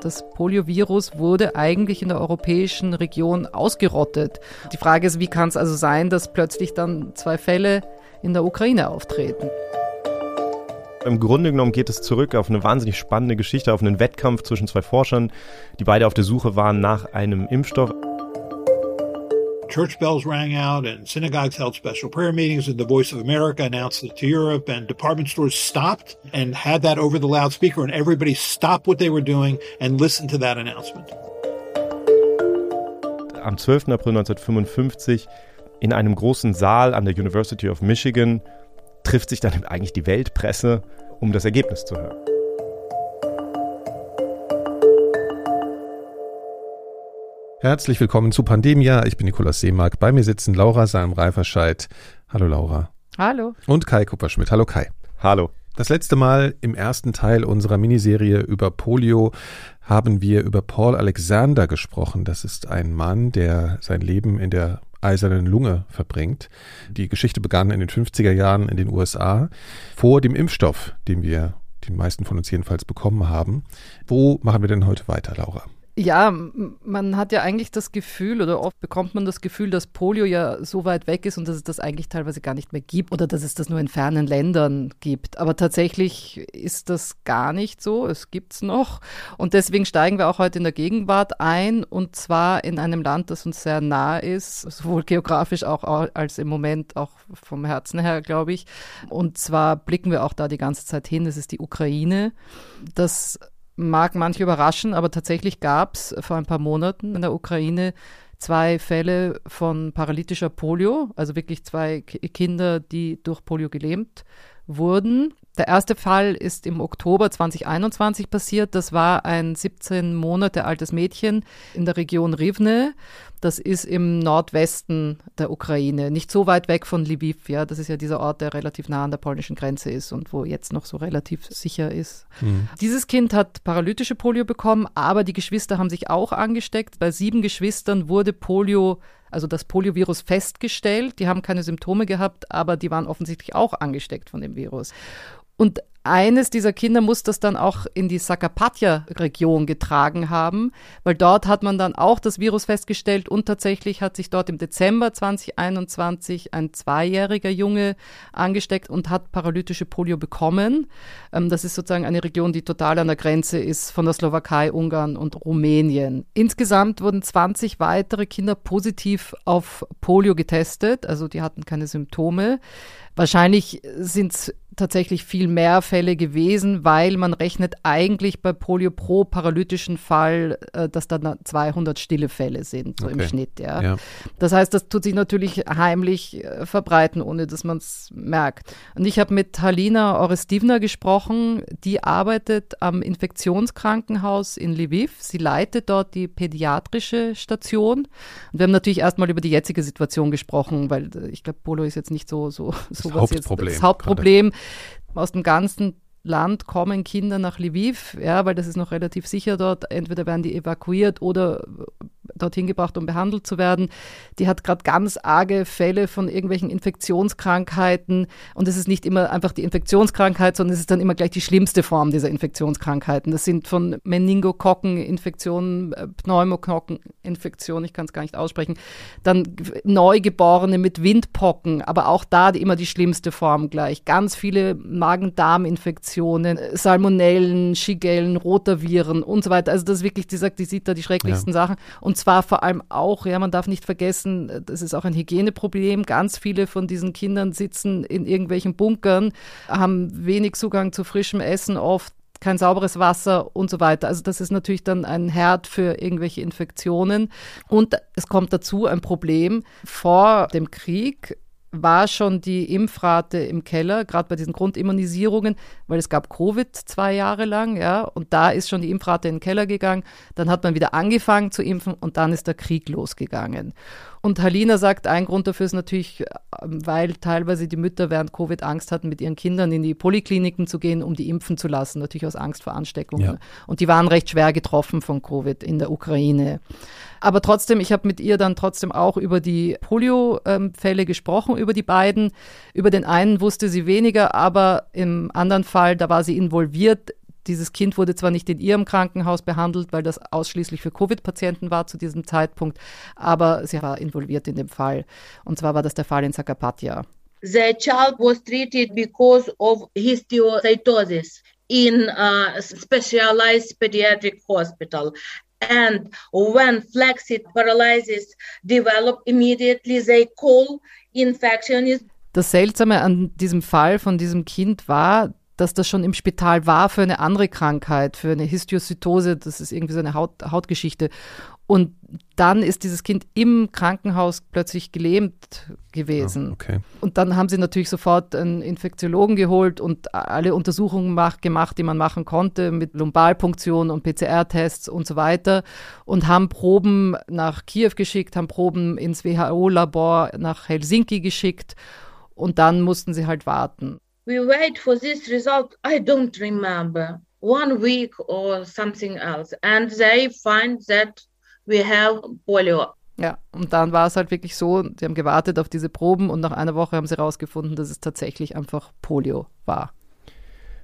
das Poliovirus wurde eigentlich in der europäischen Region ausgerottet. Die Frage ist, wie kann es also sein, dass plötzlich dann zwei Fälle in der Ukraine auftreten? Im Grunde genommen geht es zurück auf eine wahnsinnig spannende Geschichte, auf einen Wettkampf zwischen zwei Forschern, die beide auf der Suche waren nach einem Impfstoff. Church bells rang out and synagogues held special prayer meetings and the Voice of America announced it to Europe and department stores stopped and had that over the loudspeaker and everybody stopped what they were doing and listened to that announcement. Am 12. April 1955 in einem großen Saal an der University of Michigan trifft sich dann eigentlich die Weltpresse, um das Ergebnis zu hören. Herzlich willkommen zu Pandemia. Ich bin Nikolaus Seemark. Bei mir sitzen Laura Salm-Reiferscheid. Hallo Laura. Hallo. Und Kai Kupperschmidt. Hallo Kai. Hallo. Das letzte Mal im ersten Teil unserer Miniserie über Polio haben wir über Paul Alexander gesprochen. Das ist ein Mann, der sein Leben in der eisernen Lunge verbringt. Die Geschichte begann in den 50er Jahren in den USA vor dem Impfstoff, den wir die meisten von uns jedenfalls bekommen haben. Wo machen wir denn heute weiter, Laura? Ja, man hat ja eigentlich das Gefühl oder oft bekommt man das Gefühl, dass Polio ja so weit weg ist und dass es das eigentlich teilweise gar nicht mehr gibt oder dass es das nur in fernen Ländern gibt. Aber tatsächlich ist das gar nicht so. Es gibt es noch. Und deswegen steigen wir auch heute in der Gegenwart ein und zwar in einem Land, das uns sehr nah ist, sowohl geografisch auch als im Moment auch vom Herzen her, glaube ich. Und zwar blicken wir auch da die ganze Zeit hin. Das ist die Ukraine. Das mag manche überraschen, aber tatsächlich gab es vor ein paar Monaten in der Ukraine zwei Fälle von paralytischer Polio, also wirklich zwei Kinder, die durch Polio gelähmt wurden. Der erste Fall ist im Oktober 2021 passiert. Das war ein 17 Monate altes Mädchen in der Region Rivne. Das ist im Nordwesten der Ukraine, nicht so weit weg von Lviv. Ja, das ist ja dieser Ort, der relativ nah an der polnischen Grenze ist und wo jetzt noch so relativ sicher ist. Mhm. Dieses Kind hat paralytische Polio bekommen, aber die Geschwister haben sich auch angesteckt. Bei sieben Geschwistern wurde Polio also das Poliovirus festgestellt. Die haben keine Symptome gehabt, aber die waren offensichtlich auch angesteckt von dem Virus. Und eines dieser Kinder muss das dann auch in die Sakapatya-Region getragen haben, weil dort hat man dann auch das Virus festgestellt und tatsächlich hat sich dort im Dezember 2021 ein zweijähriger Junge angesteckt und hat paralytische Polio bekommen. Ähm, das ist sozusagen eine Region, die total an der Grenze ist von der Slowakei, Ungarn und Rumänien. Insgesamt wurden 20 weitere Kinder positiv auf Polio getestet, also die hatten keine Symptome. Wahrscheinlich sind es tatsächlich viel mehr Fälle gewesen, weil man rechnet eigentlich bei Polio pro paralytischen Fall, äh, dass da 200 stille Fälle sind, so okay. im Schnitt. Ja. ja. Das heißt, das tut sich natürlich heimlich äh, verbreiten, ohne dass man es merkt. Und ich habe mit Halina Orestivna gesprochen, die arbeitet am Infektionskrankenhaus in Lviv. Sie leitet dort die pädiatrische Station. Und wir haben natürlich erstmal über die jetzige Situation gesprochen, weil äh, ich glaube, Polio ist jetzt nicht so, so, so das Hauptproblem. Jetzt, das Hauptproblem. Gerade. Aus dem ganzen Land kommen Kinder nach Lviv, ja, weil das ist noch relativ sicher dort. Entweder werden die evakuiert oder dorthin gebracht, um behandelt zu werden. Die hat gerade ganz arge Fälle von irgendwelchen Infektionskrankheiten. Und es ist nicht immer einfach die Infektionskrankheit, sondern es ist dann immer gleich die schlimmste Form dieser Infektionskrankheiten. Das sind von Meningokokkeninfektionen, äh, Pneumoknockeninfektionen, ich kann es gar nicht aussprechen, dann Neugeborene mit Windpocken, aber auch da immer die schlimmste Form gleich. Ganz viele Magen-Darm-Infektionen, Salmonellen, Shigellen, Rotaviren und so weiter. Also das ist wirklich, die sagt, die sieht da die schrecklichsten ja. Sachen. Und zwar vor allem auch, ja, man darf nicht vergessen, das ist auch ein Hygieneproblem. Ganz viele von diesen Kindern sitzen in irgendwelchen Bunkern, haben wenig Zugang zu frischem Essen oft kein sauberes Wasser und so weiter. Also das ist natürlich dann ein Herd für irgendwelche Infektionen. Und es kommt dazu ein Problem. Vor dem Krieg war schon die Impfrate im Keller, gerade bei diesen Grundimmunisierungen, weil es gab Covid zwei Jahre lang, ja, und da ist schon die Impfrate in den Keller gegangen. Dann hat man wieder angefangen zu impfen und dann ist der Krieg losgegangen. Und Halina sagt, ein Grund dafür ist natürlich, ähm, weil teilweise die Mütter während Covid Angst hatten, mit ihren Kindern in die Polikliniken zu gehen, um die impfen zu lassen, natürlich aus Angst vor Ansteckungen. Ja. Und die waren recht schwer getroffen von Covid in der Ukraine. Aber trotzdem, ich habe mit ihr dann trotzdem auch über die Polio-Fälle gesprochen, über die beiden. Über den einen wusste sie weniger, aber im anderen Fall, da war sie involviert dieses Kind wurde zwar nicht in ihrem Krankenhaus behandelt, weil das ausschließlich für Covid-Patienten war zu diesem Zeitpunkt, aber sie war involviert in dem Fall. Und zwar war das der Fall in Sakapatia. The child was treated because of histiocytosis in a specialized pediatric hospital. And when flaccid paralysis develop immediately, they call infectionist. Das Seltsame an diesem Fall von diesem Kind war, dass das schon im Spital war für eine andere Krankheit, für eine Histiocytose, das ist irgendwie so eine Haut, Hautgeschichte. Und dann ist dieses Kind im Krankenhaus plötzlich gelähmt gewesen. Oh, okay. Und dann haben sie natürlich sofort einen Infektiologen geholt und alle Untersuchungen mach, gemacht, die man machen konnte, mit Lumbalpunktion und PCR-Tests und so weiter. Und haben Proben nach Kiew geschickt, haben Proben ins WHO-Labor nach Helsinki geschickt. Und dann mussten sie halt warten. We wait for this result. I don't remember. One week or something else. And they find that we have polio. Ja, und dann war es halt wirklich so, sie haben gewartet auf diese Proben und nach einer Woche haben sie herausgefunden, dass es tatsächlich einfach Polio war.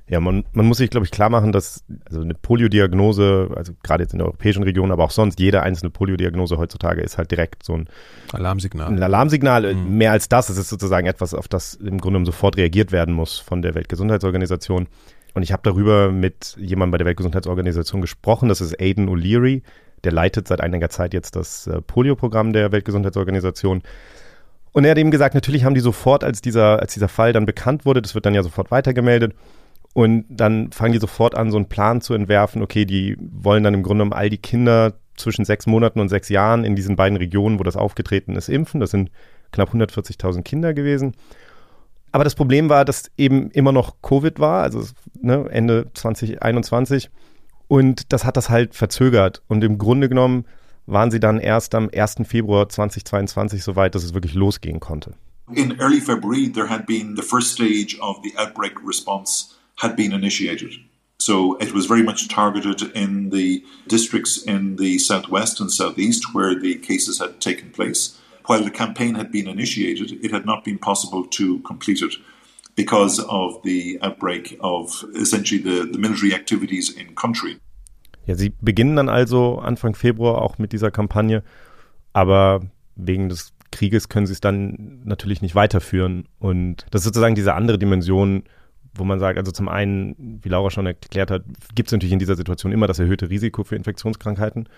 Ja, man, man muss sich, glaube ich, klar machen, dass also eine Poliodiagnose, also gerade jetzt in der europäischen Region, aber auch sonst, jede einzelne Poliodiagnose heutzutage ist halt direkt so ein Alarmsignal. Ein Alarmsignal. Mhm. Mehr als das, es ist sozusagen etwas, auf das im Grunde sofort reagiert werden muss von der Weltgesundheitsorganisation. Und ich habe darüber mit jemandem bei der Weltgesundheitsorganisation gesprochen, das ist Aidan O'Leary, der leitet seit einiger Zeit jetzt das äh, Polio-Programm der Weltgesundheitsorganisation. Und er hat eben gesagt, natürlich haben die sofort, als dieser, als dieser Fall dann bekannt wurde, das wird dann ja sofort weitergemeldet, und dann fangen die sofort an, so einen Plan zu entwerfen. Okay, die wollen dann im Grunde genommen all die Kinder zwischen sechs Monaten und sechs Jahren in diesen beiden Regionen, wo das aufgetreten ist, impfen. Das sind knapp 140.000 Kinder gewesen. Aber das Problem war, dass eben immer noch Covid war, also ne, Ende 2021. Und das hat das halt verzögert. Und im Grunde genommen waren sie dann erst am 1. Februar 2022 so weit, dass es wirklich losgehen konnte. In early February, there had been the first stage of the outbreak response had been initiated. So it was very much targeted in the districts in the southwest and southeast where the cases had taken place. While the campaign had been initiated, it had not been possible to complete it because of the outbreak of essentially the, the military activities in country. Ja, sie beginnen dann also Anfang Februar auch mit dieser Kampagne, aber wegen des Krieges können sie es dann natürlich nicht weiterführen. Und das ist sozusagen diese andere Dimension, wo man sagt, also zum einen, wie Laura schon erklärt hat, gibt es natürlich in dieser Situation immer das erhöhte Risiko für Infektionskrankheiten.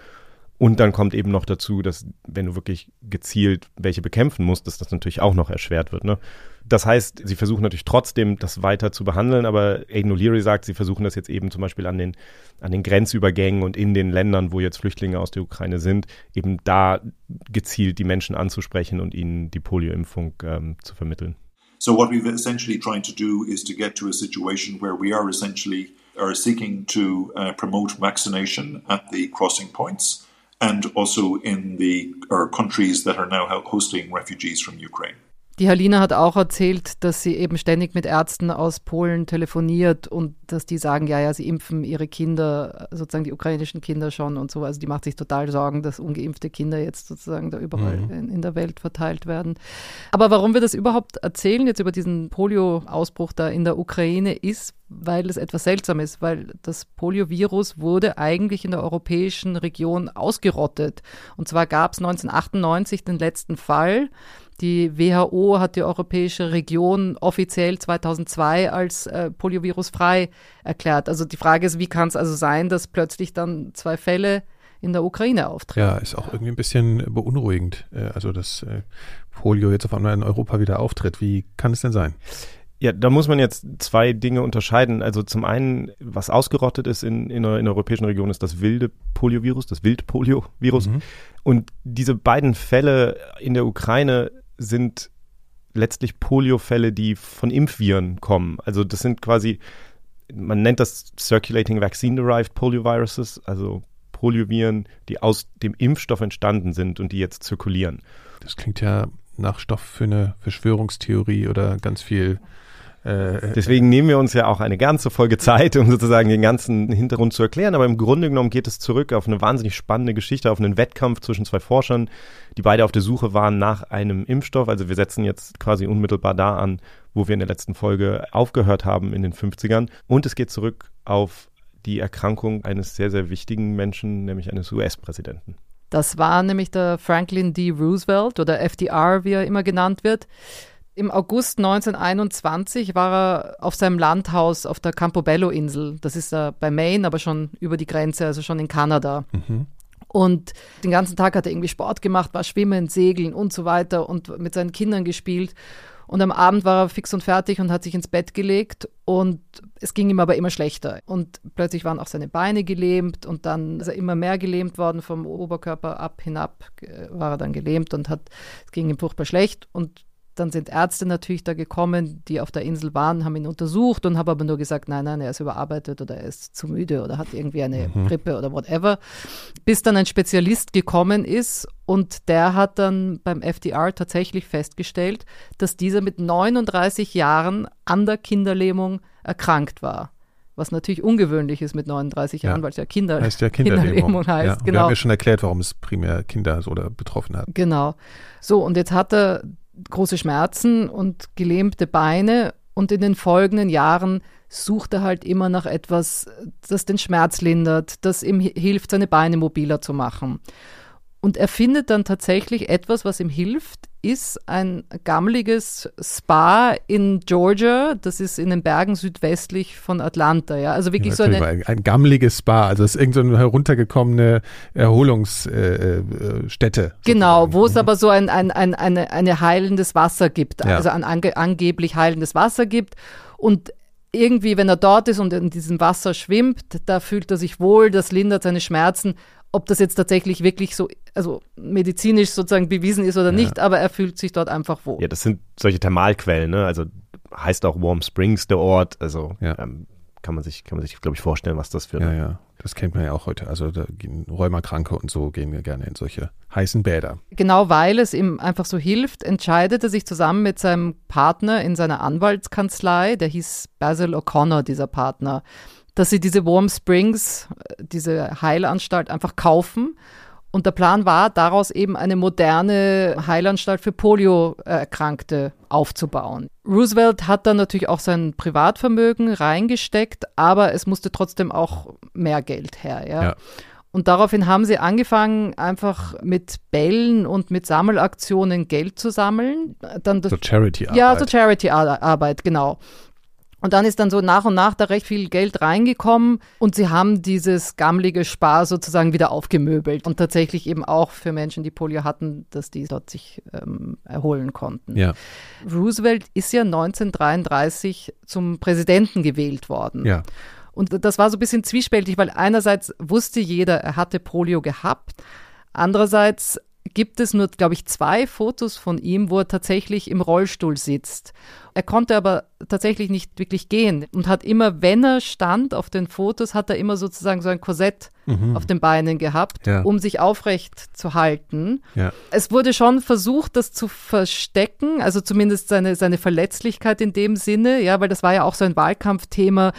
Und dann kommt eben noch dazu, dass wenn du wirklich gezielt welche bekämpfen musst, dass das natürlich auch noch erschwert wird. Ne? Das heißt, sie versuchen natürlich trotzdem, das weiter zu behandeln, aber Aiden O'Leary sagt, sie versuchen das jetzt eben zum Beispiel an den, an den Grenzübergängen und in den Ländern, wo jetzt Flüchtlinge aus der Ukraine sind, eben da gezielt die Menschen anzusprechen und ihnen die Polioimpfung ähm, zu vermitteln. So what we've essentially trying to do is to get to a situation where we are essentially are seeking to uh, promote vaccination at the crossing points and also in the countries that are now hosting refugees from Ukraine. Die Halina hat auch erzählt, dass sie eben ständig mit Ärzten aus Polen telefoniert und dass die sagen, ja, ja, sie impfen ihre Kinder, sozusagen die ukrainischen Kinder schon und so. Also die macht sich total Sorgen, dass ungeimpfte Kinder jetzt sozusagen da überall mhm. in, in, der Welt verteilt werden. Aber warum wir das überhaupt erzählen, jetzt über diesen Polio-Ausbruch da in der Ukraine, ist, weil es etwas seltsam ist, weil das Poliovirus wurde eigentlich in der europäischen Region ausgerottet. Und zwar gab es 1998 den letzten Fall. Die WHO hat die europäische Region offiziell 2002 als äh, poliovirusfrei erklärt. Also die Frage ist, wie kann es also sein, dass plötzlich dann zwei Fälle in der Ukraine auftreten? Ja, ist auch irgendwie ein bisschen beunruhigend. Äh, also dass äh, Polio jetzt auf einmal in Europa wieder auftritt. Wie kann es denn sein? Ja, da muss man jetzt zwei Dinge unterscheiden. Also zum einen, was ausgerottet ist in, in, der, in der europäischen Region, ist das wilde Poliovirus, das Wildpoliovirus. Mhm. Und diese beiden Fälle in der Ukraine sind letztlich Poliofälle, die von Impfviren kommen. Also das sind quasi, man nennt das Circulating Vaccine-Derived Polioviruses, also Polioviren, die aus dem Impfstoff entstanden sind und die jetzt zirkulieren. Das klingt ja nach Stoff für eine Verschwörungstheorie oder ganz viel äh, Deswegen nehmen wir uns ja auch eine ganze Folge Zeit, um sozusagen den ganzen Hintergrund zu erklären. Aber im Grunde genommen geht es zurück auf eine wahnsinnig spannende Geschichte, auf einen Wettkampf zwischen zwei Forschern, die beide auf der Suche waren nach einem Impfstoff. Also wir setzen jetzt quasi unmittelbar da an, wo wir in der letzten Folge aufgehört haben in den 50ern. Und es geht zurück auf die Erkrankung eines sehr, sehr wichtigen Menschen, nämlich eines US-Präsidenten. Das war nämlich der Franklin D. Roosevelt oder FDR, wie er immer genannt wird. Im August 1921 war er auf seinem Landhaus auf der Campobello-Insel. Das ist da bei Maine, aber schon über die Grenze, also schon in Kanada. Mhm. Und den ganzen Tag hat er irgendwie Sport gemacht, war schwimmen, segeln und so weiter und mit seinen Kindern gespielt. Und am Abend war er fix und fertig und hat sich ins Bett gelegt und es ging ihm aber immer schlechter. Und plötzlich waren auch seine Beine gelähmt und dann ist er immer mehr gelähmt worden vom Oberkörper ab hinab äh, war er dann gelähmt und hat, es ging ihm furchtbar schlecht und dann sind Ärzte natürlich da gekommen, die auf der Insel waren, haben ihn untersucht und haben aber nur gesagt, nein, nein, er ist überarbeitet oder er ist zu müde oder hat irgendwie eine mhm. Grippe oder whatever. Bis dann ein Spezialist gekommen ist und der hat dann beim FDR tatsächlich festgestellt, dass dieser mit 39 Jahren an der Kinderlähmung erkrankt war was natürlich ungewöhnlich ist mit 39 Jahren, weil es ja, Kinder, heißt ja Kinderlähmung. Kinderlähmung heißt. Ja, genau. Wir haben ja schon erklärt, warum es primär Kinder so betroffen hat. Genau. So, und jetzt hat er große Schmerzen und gelähmte Beine und in den folgenden Jahren sucht er halt immer nach etwas, das den Schmerz lindert, das ihm hilft, seine Beine mobiler zu machen. Und er findet dann tatsächlich etwas, was ihm hilft, ist ein gammeliges Spa in Georgia. Das ist in den Bergen südwestlich von Atlanta. Ja, also wirklich ja, so eine ein, ein gammeliges Spa. Also es ist irgendeine so heruntergekommene Erholungsstätte. Äh, äh genau, wo es mhm. aber so ein, ein, ein, eine, eine heilendes Wasser gibt. Ja. Also ein ange, angeblich heilendes Wasser gibt. Und irgendwie, wenn er dort ist und in diesem Wasser schwimmt, da fühlt er sich wohl, das lindert seine Schmerzen ob das jetzt tatsächlich wirklich so, also medizinisch sozusagen bewiesen ist oder ja. nicht, aber er fühlt sich dort einfach wohl. Ja, das sind solche Thermalquellen, ne? Also heißt auch Warm Springs der Ort, also ja. ähm, kann man sich, kann man sich, glaube ich, vorstellen, was das für. Ja, ja. Das kennt man ja auch heute. Also da gehen Rheumakranke und so gehen wir gerne in solche heißen Bäder. Genau, weil es ihm einfach so hilft, entscheidet er sich zusammen mit seinem Partner in seiner Anwaltskanzlei, der hieß Basil O'Connor, dieser Partner, dass sie diese Warm Springs, diese Heilanstalt einfach kaufen. Und der Plan war, daraus eben eine moderne Heilanstalt für Polioerkrankte aufzubauen. Roosevelt hat dann natürlich auch sein Privatvermögen reingesteckt, aber es musste trotzdem auch mehr Geld her. Ja? ja. Und daraufhin haben sie angefangen, einfach mit Bällen und mit Sammelaktionen Geld zu sammeln. Dann das, so Charity-Arbeit. Ja, so Charity-Arbeit, genau. Und dann ist dann so nach und nach da recht viel Geld reingekommen und sie haben dieses gammelige Spar sozusagen wieder aufgemöbelt und tatsächlich eben auch für Menschen, die Polio hatten, dass die dort sich ähm, erholen konnten. Ja. Roosevelt ist ja 1933 zum Präsidenten gewählt worden. Ja. Und das war so ein bisschen zwiespältig, weil einerseits wusste jeder, er hatte Polio gehabt. Andererseits gibt es nur, glaube ich, zwei Fotos von ihm, wo er tatsächlich im Rollstuhl sitzt. Er konnte aber tatsächlich nicht wirklich gehen und hat immer, wenn er stand auf den Fotos, hat er immer sozusagen so ein Korsett mhm. auf den Beinen gehabt, ja. um sich aufrecht zu halten. Ja. Es wurde schon versucht, das zu verstecken, also zumindest seine, seine Verletzlichkeit in dem Sinne, ja, weil das war ja auch so ein Wahlkampfthema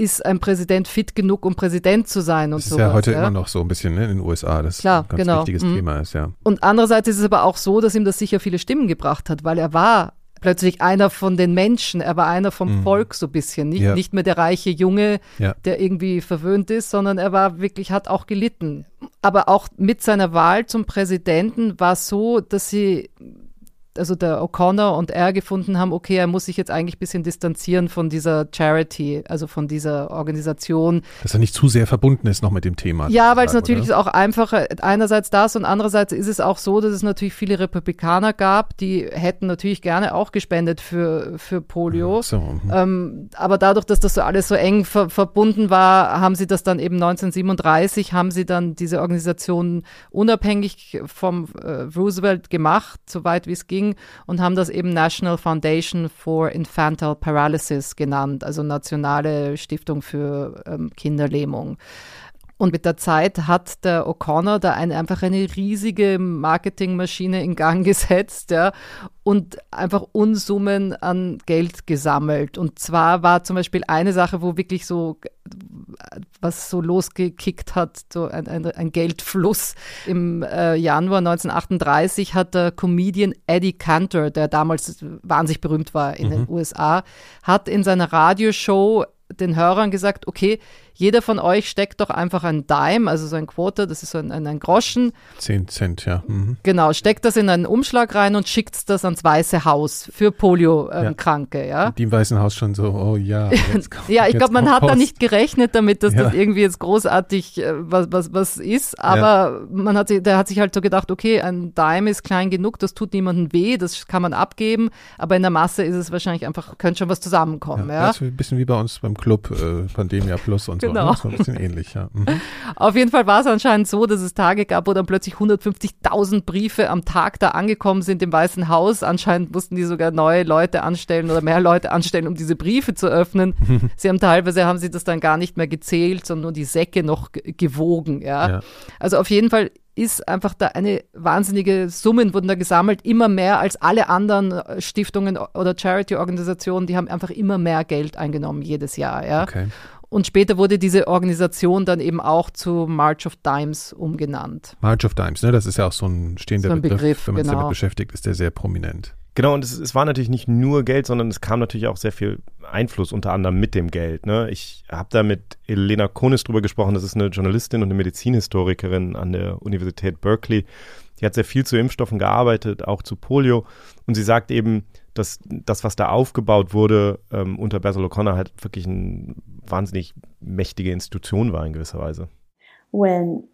ist ein Präsident fit genug, um Präsident zu sein und so. Das ist sowas, ja heute ja? immer noch so ein bisschen ne, in den USA, das Klar, ein ganz genau. wichtiges mhm. Thema ist, ja. Und andererseits ist es aber auch so, dass ihm das sicher viele Stimmen gebracht hat, weil er war plötzlich einer von den Menschen, er war einer vom mhm. Volk so ein bisschen, nicht, ja. nicht mehr der reiche Junge, ja. der irgendwie verwöhnt ist, sondern er war wirklich, hat auch gelitten. Aber auch mit seiner Wahl zum Präsidenten war es so, dass sie also der O'Connor und er gefunden haben, okay, er muss sich jetzt eigentlich ein bisschen distanzieren von dieser Charity, also von dieser Organisation. Dass er nicht zu sehr verbunden ist noch mit dem Thema. Ja, weil es natürlich oder? auch einfacher, einerseits das und andererseits ist es auch so, dass es natürlich viele Republikaner gab, die hätten natürlich gerne auch gespendet für, für Polio. So, mhm. ähm, aber dadurch, dass das so alles so eng ver verbunden war, haben sie das dann eben 1937, haben sie dann diese Organisation unabhängig vom äh, Roosevelt gemacht, soweit wie es ging ging und haben das eben National Foundation for Infantile Paralysis genannt, also Nationale Stiftung für ähm, Kinderlähmung. Und mit der Zeit hat der O'Connor da eine, einfach eine riesige Marketingmaschine in Gang gesetzt ja, und einfach Unsummen an Geld gesammelt. Und zwar war zum Beispiel eine Sache, wo wirklich so was so losgekickt hat, so ein, ein, ein Geldfluss. Im äh, Januar 1938 hat der Comedian Eddie Cantor, der damals wahnsinnig berühmt war in mhm. den USA, hat in seiner Radioshow den Hörern gesagt, okay, jeder von euch steckt doch einfach ein Dime, also so ein Quote, das ist so ein, ein, ein Groschen. Zehn Cent, ja. Mhm. Genau, steckt das in einen Umschlag rein und schickt das ans Weiße Haus für Polio-Kranke, ähm, ja. ja. Die im Weißen Haus schon so, oh ja. Kommt, ja, ich glaube, man hat Post. da nicht gerechnet damit, dass ja. das irgendwie jetzt großartig äh, was, was, was ist, aber ja. man hat, der hat sich halt so gedacht, okay, ein Dime ist klein genug, das tut niemandem weh, das kann man abgeben, aber in der Masse ist es wahrscheinlich einfach, könnte schon was zusammenkommen. Ja, ja. Das ist ein bisschen wie bei uns beim Club äh, Pandemia Plus und genau. so. Ne? So ein bisschen ähnlich, ja. Mhm. Auf jeden Fall war es anscheinend so, dass es Tage gab, wo dann plötzlich 150.000 Briefe am Tag da angekommen sind im Weißen Haus. Anscheinend mussten die sogar neue Leute anstellen oder mehr Leute anstellen, um diese Briefe zu öffnen. sie haben teilweise haben sie das dann gar nicht mehr gezählt, sondern nur die Säcke noch gewogen. Ja? ja. Also auf jeden Fall ist einfach da eine wahnsinnige Summen wurden da gesammelt, immer mehr als alle anderen äh, Stiftungen oder Charity-Organisationen, die haben einfach immer mehr Geld eingenommen jedes Jahr. Ja? Okay. Und später wurde diese Organisation dann eben auch zu March of Dimes umgenannt. March of Dimes, ne? das ist ja auch so ein stehender so ein Begriff, Begriff, wenn man genau. sich damit beschäftigt, ist der sehr prominent. Genau, und es, es, war natürlich nicht nur Geld, sondern es kam natürlich auch sehr viel Einfluss, unter anderem mit dem Geld. Ne? Ich habe da mit Elena Konis drüber gesprochen, das ist eine Journalistin und eine Medizinhistorikerin an der Universität Berkeley. Die hat sehr viel zu Impfstoffen gearbeitet, auch zu Polio. Und sie sagt eben, dass das, was da aufgebaut wurde ähm, unter Basil O'Connor, halt wirklich eine wahnsinnig mächtige Institution war in gewisser Weise. When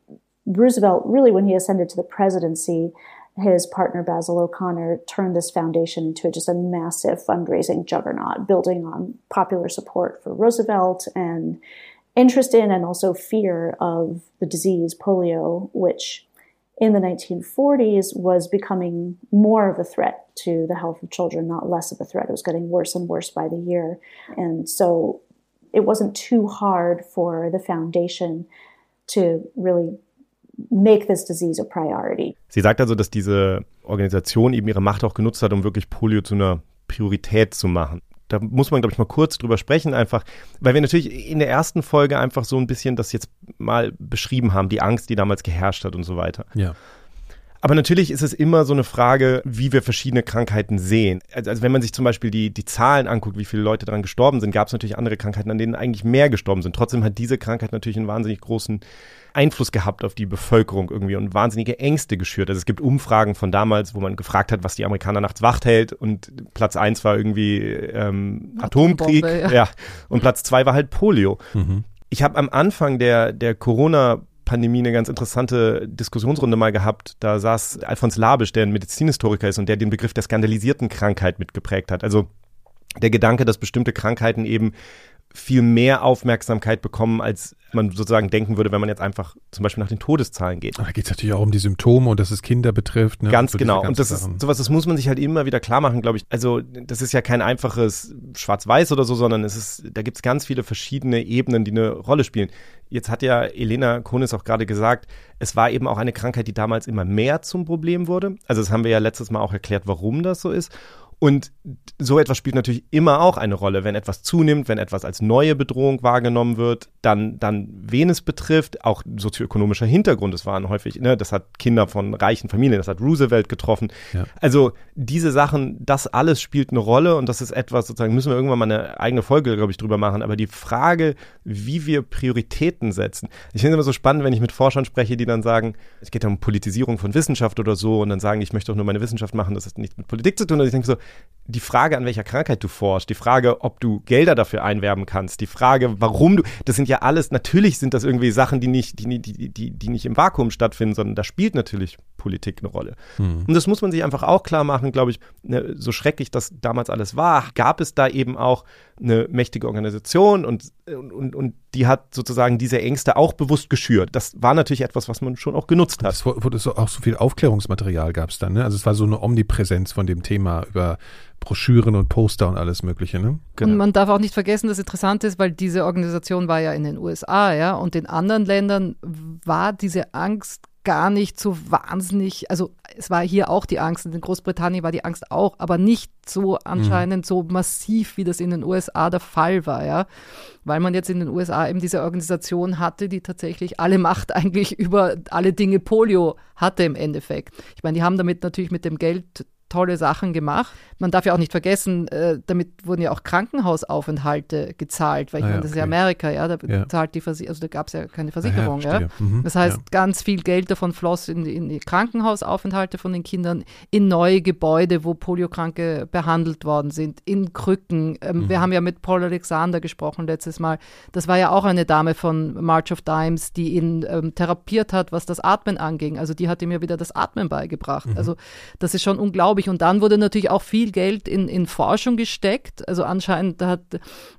Roosevelt, really when he ascended to the presidency, his partner Basil O'Connor turned this foundation into just a massive fundraising juggernaut, building on popular support for Roosevelt and interest in and also fear of the disease polio, which in the 1940s was becoming more of a threat to the health of children, not less of a threat. It was getting worse and worse by the year. And so it wasn't too hard for the foundation to really make this disease a priority. Sie sagt also, dass diese Organisation eben ihre Macht auch genutzt hat, um wirklich Polio zu einer Priorität zu machen. Da muss man, glaube ich, mal kurz drüber sprechen, einfach, weil wir natürlich in der ersten Folge einfach so ein bisschen das jetzt mal beschrieben haben, die Angst, die damals geherrscht hat und so weiter. Ja. Aber natürlich ist es immer so eine Frage, wie wir verschiedene Krankheiten sehen. Also, also wenn man sich zum Beispiel die, die Zahlen anguckt, wie viele Leute daran gestorben sind, gab es natürlich andere Krankheiten, an denen eigentlich mehr gestorben sind. Trotzdem hat diese Krankheit natürlich einen wahnsinnig großen Einfluss gehabt auf die Bevölkerung irgendwie und wahnsinnige Ängste geschürt. Also es gibt Umfragen von damals, wo man gefragt hat, was die Amerikaner nachts wach hält und Platz eins war irgendwie ähm, Atomkrieg. Ja. ja. Und Platz zwei war halt Polio. Mhm. Ich habe am Anfang der, der Corona- Pandemie eine ganz interessante Diskussionsrunde mal gehabt. Da saß Alfons Labisch, der ein Medizinhistoriker ist und der den Begriff der skandalisierten Krankheit mitgeprägt hat. Also der Gedanke, dass bestimmte Krankheiten eben viel mehr Aufmerksamkeit bekommen, als man sozusagen denken würde, wenn man jetzt einfach zum Beispiel nach den Todeszahlen geht. Aber da geht es natürlich auch um die Symptome und dass es Kinder betrifft. Ne? Ganz genau. Und das ist sowas, das muss man sich halt immer wieder klar machen, glaube ich. Also das ist ja kein einfaches Schwarz-Weiß oder so, sondern es ist, da gibt es ganz viele verschiedene Ebenen, die eine Rolle spielen. Jetzt hat ja Elena Konis auch gerade gesagt, es war eben auch eine Krankheit, die damals immer mehr zum Problem wurde. Also das haben wir ja letztes Mal auch erklärt, warum das so ist. Und so etwas spielt natürlich immer auch eine Rolle, wenn etwas zunimmt, wenn etwas als neue Bedrohung wahrgenommen wird, dann, dann wen es betrifft, auch sozioökonomischer Hintergrund. Es waren häufig, ne, das hat Kinder von reichen Familien, das hat Roosevelt getroffen. Ja. Also diese Sachen, das alles spielt eine Rolle und das ist etwas, sozusagen, müssen wir irgendwann mal eine eigene Folge, glaube ich, drüber machen. Aber die Frage, wie wir Prioritäten setzen. Ich finde es immer so spannend, wenn ich mit Forschern spreche, die dann sagen, es geht um Politisierung von Wissenschaft oder so und dann sagen, ich möchte doch nur meine Wissenschaft machen, das hat nichts mit Politik zu tun. Und ich denke so, die Frage, an welcher Krankheit du forschst, die Frage, ob du Gelder dafür einwerben kannst, die Frage, warum du, das sind ja alles, natürlich sind das irgendwie Sachen, die nicht, die, die, die, die nicht im Vakuum stattfinden, sondern da spielt natürlich Politik eine Rolle. Mhm. Und das muss man sich einfach auch klar machen, glaube ich, ne, so schrecklich das damals alles war, gab es da eben auch eine mächtige Organisation und, und, und die hat sozusagen diese Ängste auch bewusst geschürt. Das war natürlich etwas, was man schon auch genutzt hat. Es wurde so, auch so viel Aufklärungsmaterial gab es dann, ne? Also es war so eine Omnipräsenz von dem Thema über Broschüren und Poster und alles Mögliche. Ne? Genau. Und man darf auch nicht vergessen, dass interessant ist, weil diese Organisation war ja in den USA, ja, und in anderen Ländern war diese Angst gar nicht so wahnsinnig, also es war hier auch die Angst, in Großbritannien war die Angst auch, aber nicht so anscheinend mhm. so massiv, wie das in den USA der Fall war, ja. Weil man jetzt in den USA eben diese Organisation hatte, die tatsächlich alle Macht eigentlich über alle Dinge Polio hatte im Endeffekt. Ich meine, die haben damit natürlich mit dem Geld tolle Sachen gemacht. Man darf ja auch nicht vergessen, äh, damit wurden ja auch Krankenhausaufenthalte gezahlt, weil ich Ah, ja, meine, das ist ja okay. Amerika, ja, da Ja. zahlt die Versicherung, also da gab es ja keine Versicherung, ja. verstehe. Mhm, Das heißt, ja. ganz viel Geld davon floss in, in die Krankenhausaufenthalte von den Kindern, in neue Gebäude, wo Poliokranke behandelt worden sind, in Krücken. Ähm, Mhm. Wir haben ja mit Paul Alexander gesprochen letztes Mal. Das war ja auch eine Dame von March of Dimes, die ihn ähm, therapiert hat, was das Atmen anging. Also die hat ihm ja wieder das Atmen beigebracht. Mhm. Also das ist schon unglaublich. Und dann wurde natürlich auch viel Geld in, in Forschung gesteckt. Also anscheinend hat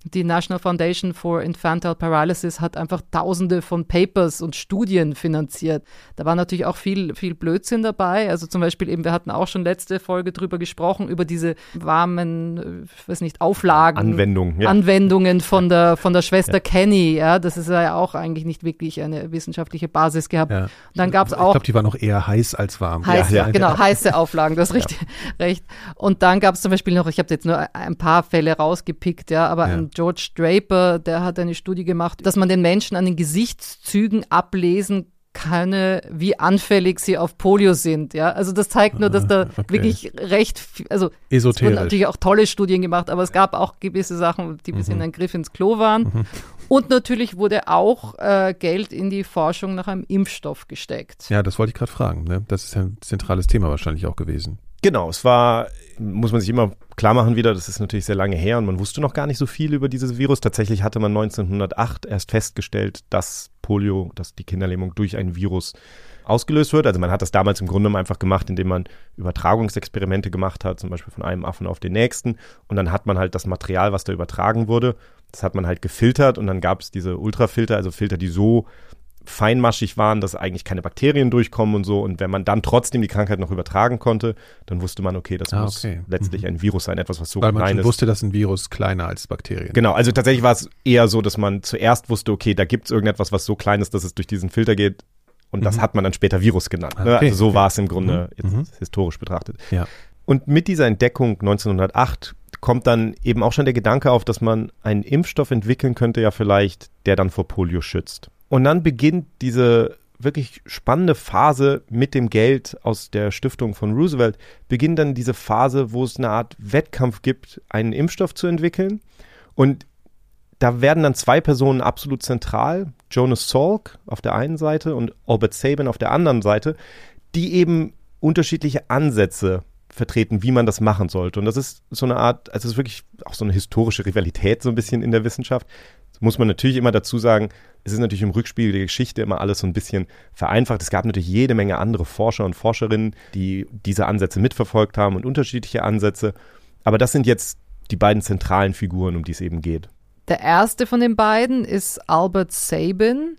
die National Foundation for Infantile Paralysis hat einfach tausende von Papers und Studien finanziert. Da war natürlich auch viel, viel Blödsinn dabei. Also zum Beispiel eben, wir hatten auch schon letzte Folge drüber gesprochen, über diese warmen, äh, ich weiß nicht, Auflagen. Anwendung, ja. Anwendungen von der, von der Schwester Kenny, ja. Das ist ja auch eigentlich nicht wirklich eine wissenschaftliche Basis gehabt. Ja. Dann gab es Ich auch glaube, die war noch eher heiß als warm. Heiß, Ja, ja. genau, heiße Auflagen, du hast richtig, recht. Und dann gab es zum Beispiel noch, ich habe jetzt nur ein paar Fälle rausgepickt, ja, aber Ja. ein George Draper, der hat eine Studie gemacht, dass man den Menschen an den Gesichtszügen ablesen könne, wie anfällig sie auf Polio sind, ja. Also das zeigt nur, dass da okay. wirklich recht, viel- also es Esoterisch. wurden natürlich auch tolle Studien gemacht, aber es gab auch gewisse Sachen, die ein Mhm. bisschen ein Griff ins Klo waren. Und natürlich wurde auch äh, Geld in die Forschung nach einem Impfstoff gesteckt. Ja, das wollte ich gerade fragen. Ne? Das ist ein zentrales Thema wahrscheinlich auch gewesen. Genau, es war, muss man sich immer klar machen wieder, das ist natürlich sehr lange her und man wusste noch gar nicht so viel über dieses Virus. Tatsächlich hatte man 1908 erst festgestellt, dass Polio, dass die Kinderlähmung durch ein Virus ausgelöst wird. Also man hat das damals im Grunde einfach gemacht, indem man Übertragungsexperimente gemacht hat, zum Beispiel von einem Affen auf den nächsten. Und dann hat man halt das Material, was da übertragen wurde, das hat man halt gefiltert und dann gab es diese Ultrafilter, also Filter, die so feinmaschig waren, dass eigentlich keine Bakterien durchkommen und so. Und wenn man dann trotzdem die Krankheit noch übertragen konnte, dann wusste man, okay, das Ah, muss okay. letztlich ein Virus sein, etwas, was so Weil man klein schon ist. wusste, dass ein Virus kleiner als Bakterien. Genau, also tatsächlich war es eher so, dass man zuerst wusste, okay, da gibt es irgendetwas, was so klein ist, dass es durch diesen Filter geht. Und das Mhm. hat man dann später Virus genannt. Ne? okay, Also so war es im Grunde Mhm, jetzt historisch betrachtet. Ja. Und mit dieser Entdeckung 1908 kommt dann eben auch schon der Gedanke auf, dass man einen Impfstoff entwickeln könnte, ja vielleicht, der dann vor Polio schützt. Und dann beginnt diese wirklich spannende Phase mit dem Geld aus der Stiftung von Roosevelt, beginnt dann diese Phase, wo es eine Art Wettkampf gibt, einen Impfstoff zu entwickeln. Und da werden dann zwei Personen absolut zentral, Jonas Salk auf der einen Seite und Albert Sabin auf der anderen Seite, die eben unterschiedliche Ansätze vertreten, wie man das machen sollte. Und das ist so eine Art, also es ist wirklich auch so eine historische Rivalität so ein bisschen in der Wissenschaft. Das muss man natürlich immer dazu sagen, es ist natürlich im Rückspiegel der Geschichte immer alles so ein bisschen vereinfacht. Es gab natürlich jede Menge andere Forscher und Forscherinnen, die diese Ansätze mitverfolgt haben und unterschiedliche Ansätze. Aber das sind jetzt die beiden zentralen Figuren, um die es eben geht. Der erste von den beiden ist Albert Sabin.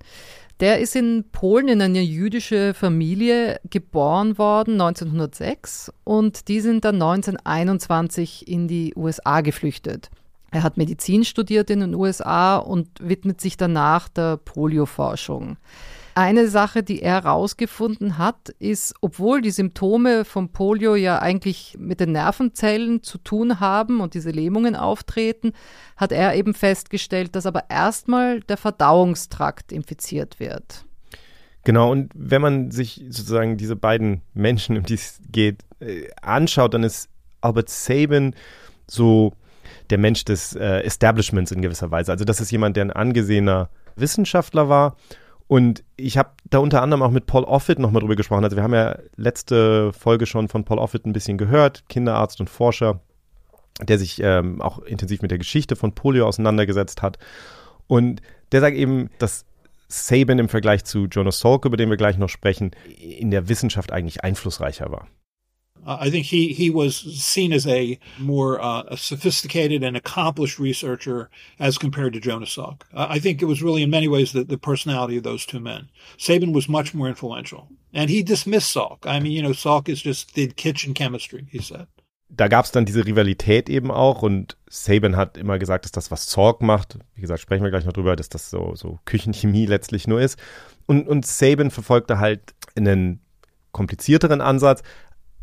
Der ist in Polen in eine jüdische Familie geboren worden, 1906, und die sind dann 1921 in die USA geflüchtet. Er hat Medizin studiert in den USA und widmet sich danach der Polioforschung. Eine Sache, die er herausgefunden hat, ist, obwohl die Symptome vom Polio ja eigentlich mit den Nervenzellen zu tun haben und diese Lähmungen auftreten, hat er eben festgestellt, dass aber erstmal der Verdauungstrakt infiziert wird. Genau, und wenn man sich sozusagen diese beiden Menschen, um die es geht, äh, anschaut, dann ist Albert Sabin so der Mensch des äh, Establishments in gewisser Weise. Also das ist jemand, der ein angesehener Wissenschaftler war. Und ich habe da unter anderem auch mit Paul Offit nochmal drüber gesprochen. Also wir haben ja letzte Folge schon von Paul Offit ein bisschen gehört, Kinderarzt und Forscher, der sich ähm, auch intensiv mit der Geschichte von Polio auseinandergesetzt hat. Und der sagt eben, dass Sabin im Vergleich zu Jonas Salk, über den wir gleich noch sprechen, in der Wissenschaft eigentlich einflussreicher war. Uh, I think he, he was seen as a more uh, a sophisticated and accomplished researcher as compared to Jonas Salk. Uh, I think it was really in many ways the, the personality of those two men. Sabin was much more influential. And he dismissed Salk. I mean, you know, Salk is just did kitchen chemistry, he said. Da gab es dann diese Rivalität eben auch und Sabin hat immer gesagt, dass das, was Salk macht, wie gesagt, sprechen wir gleich noch drüber, dass das so, so Küchenchemie letztlich nur ist. Und, und Sabin verfolgte halt einen komplizierteren Ansatz,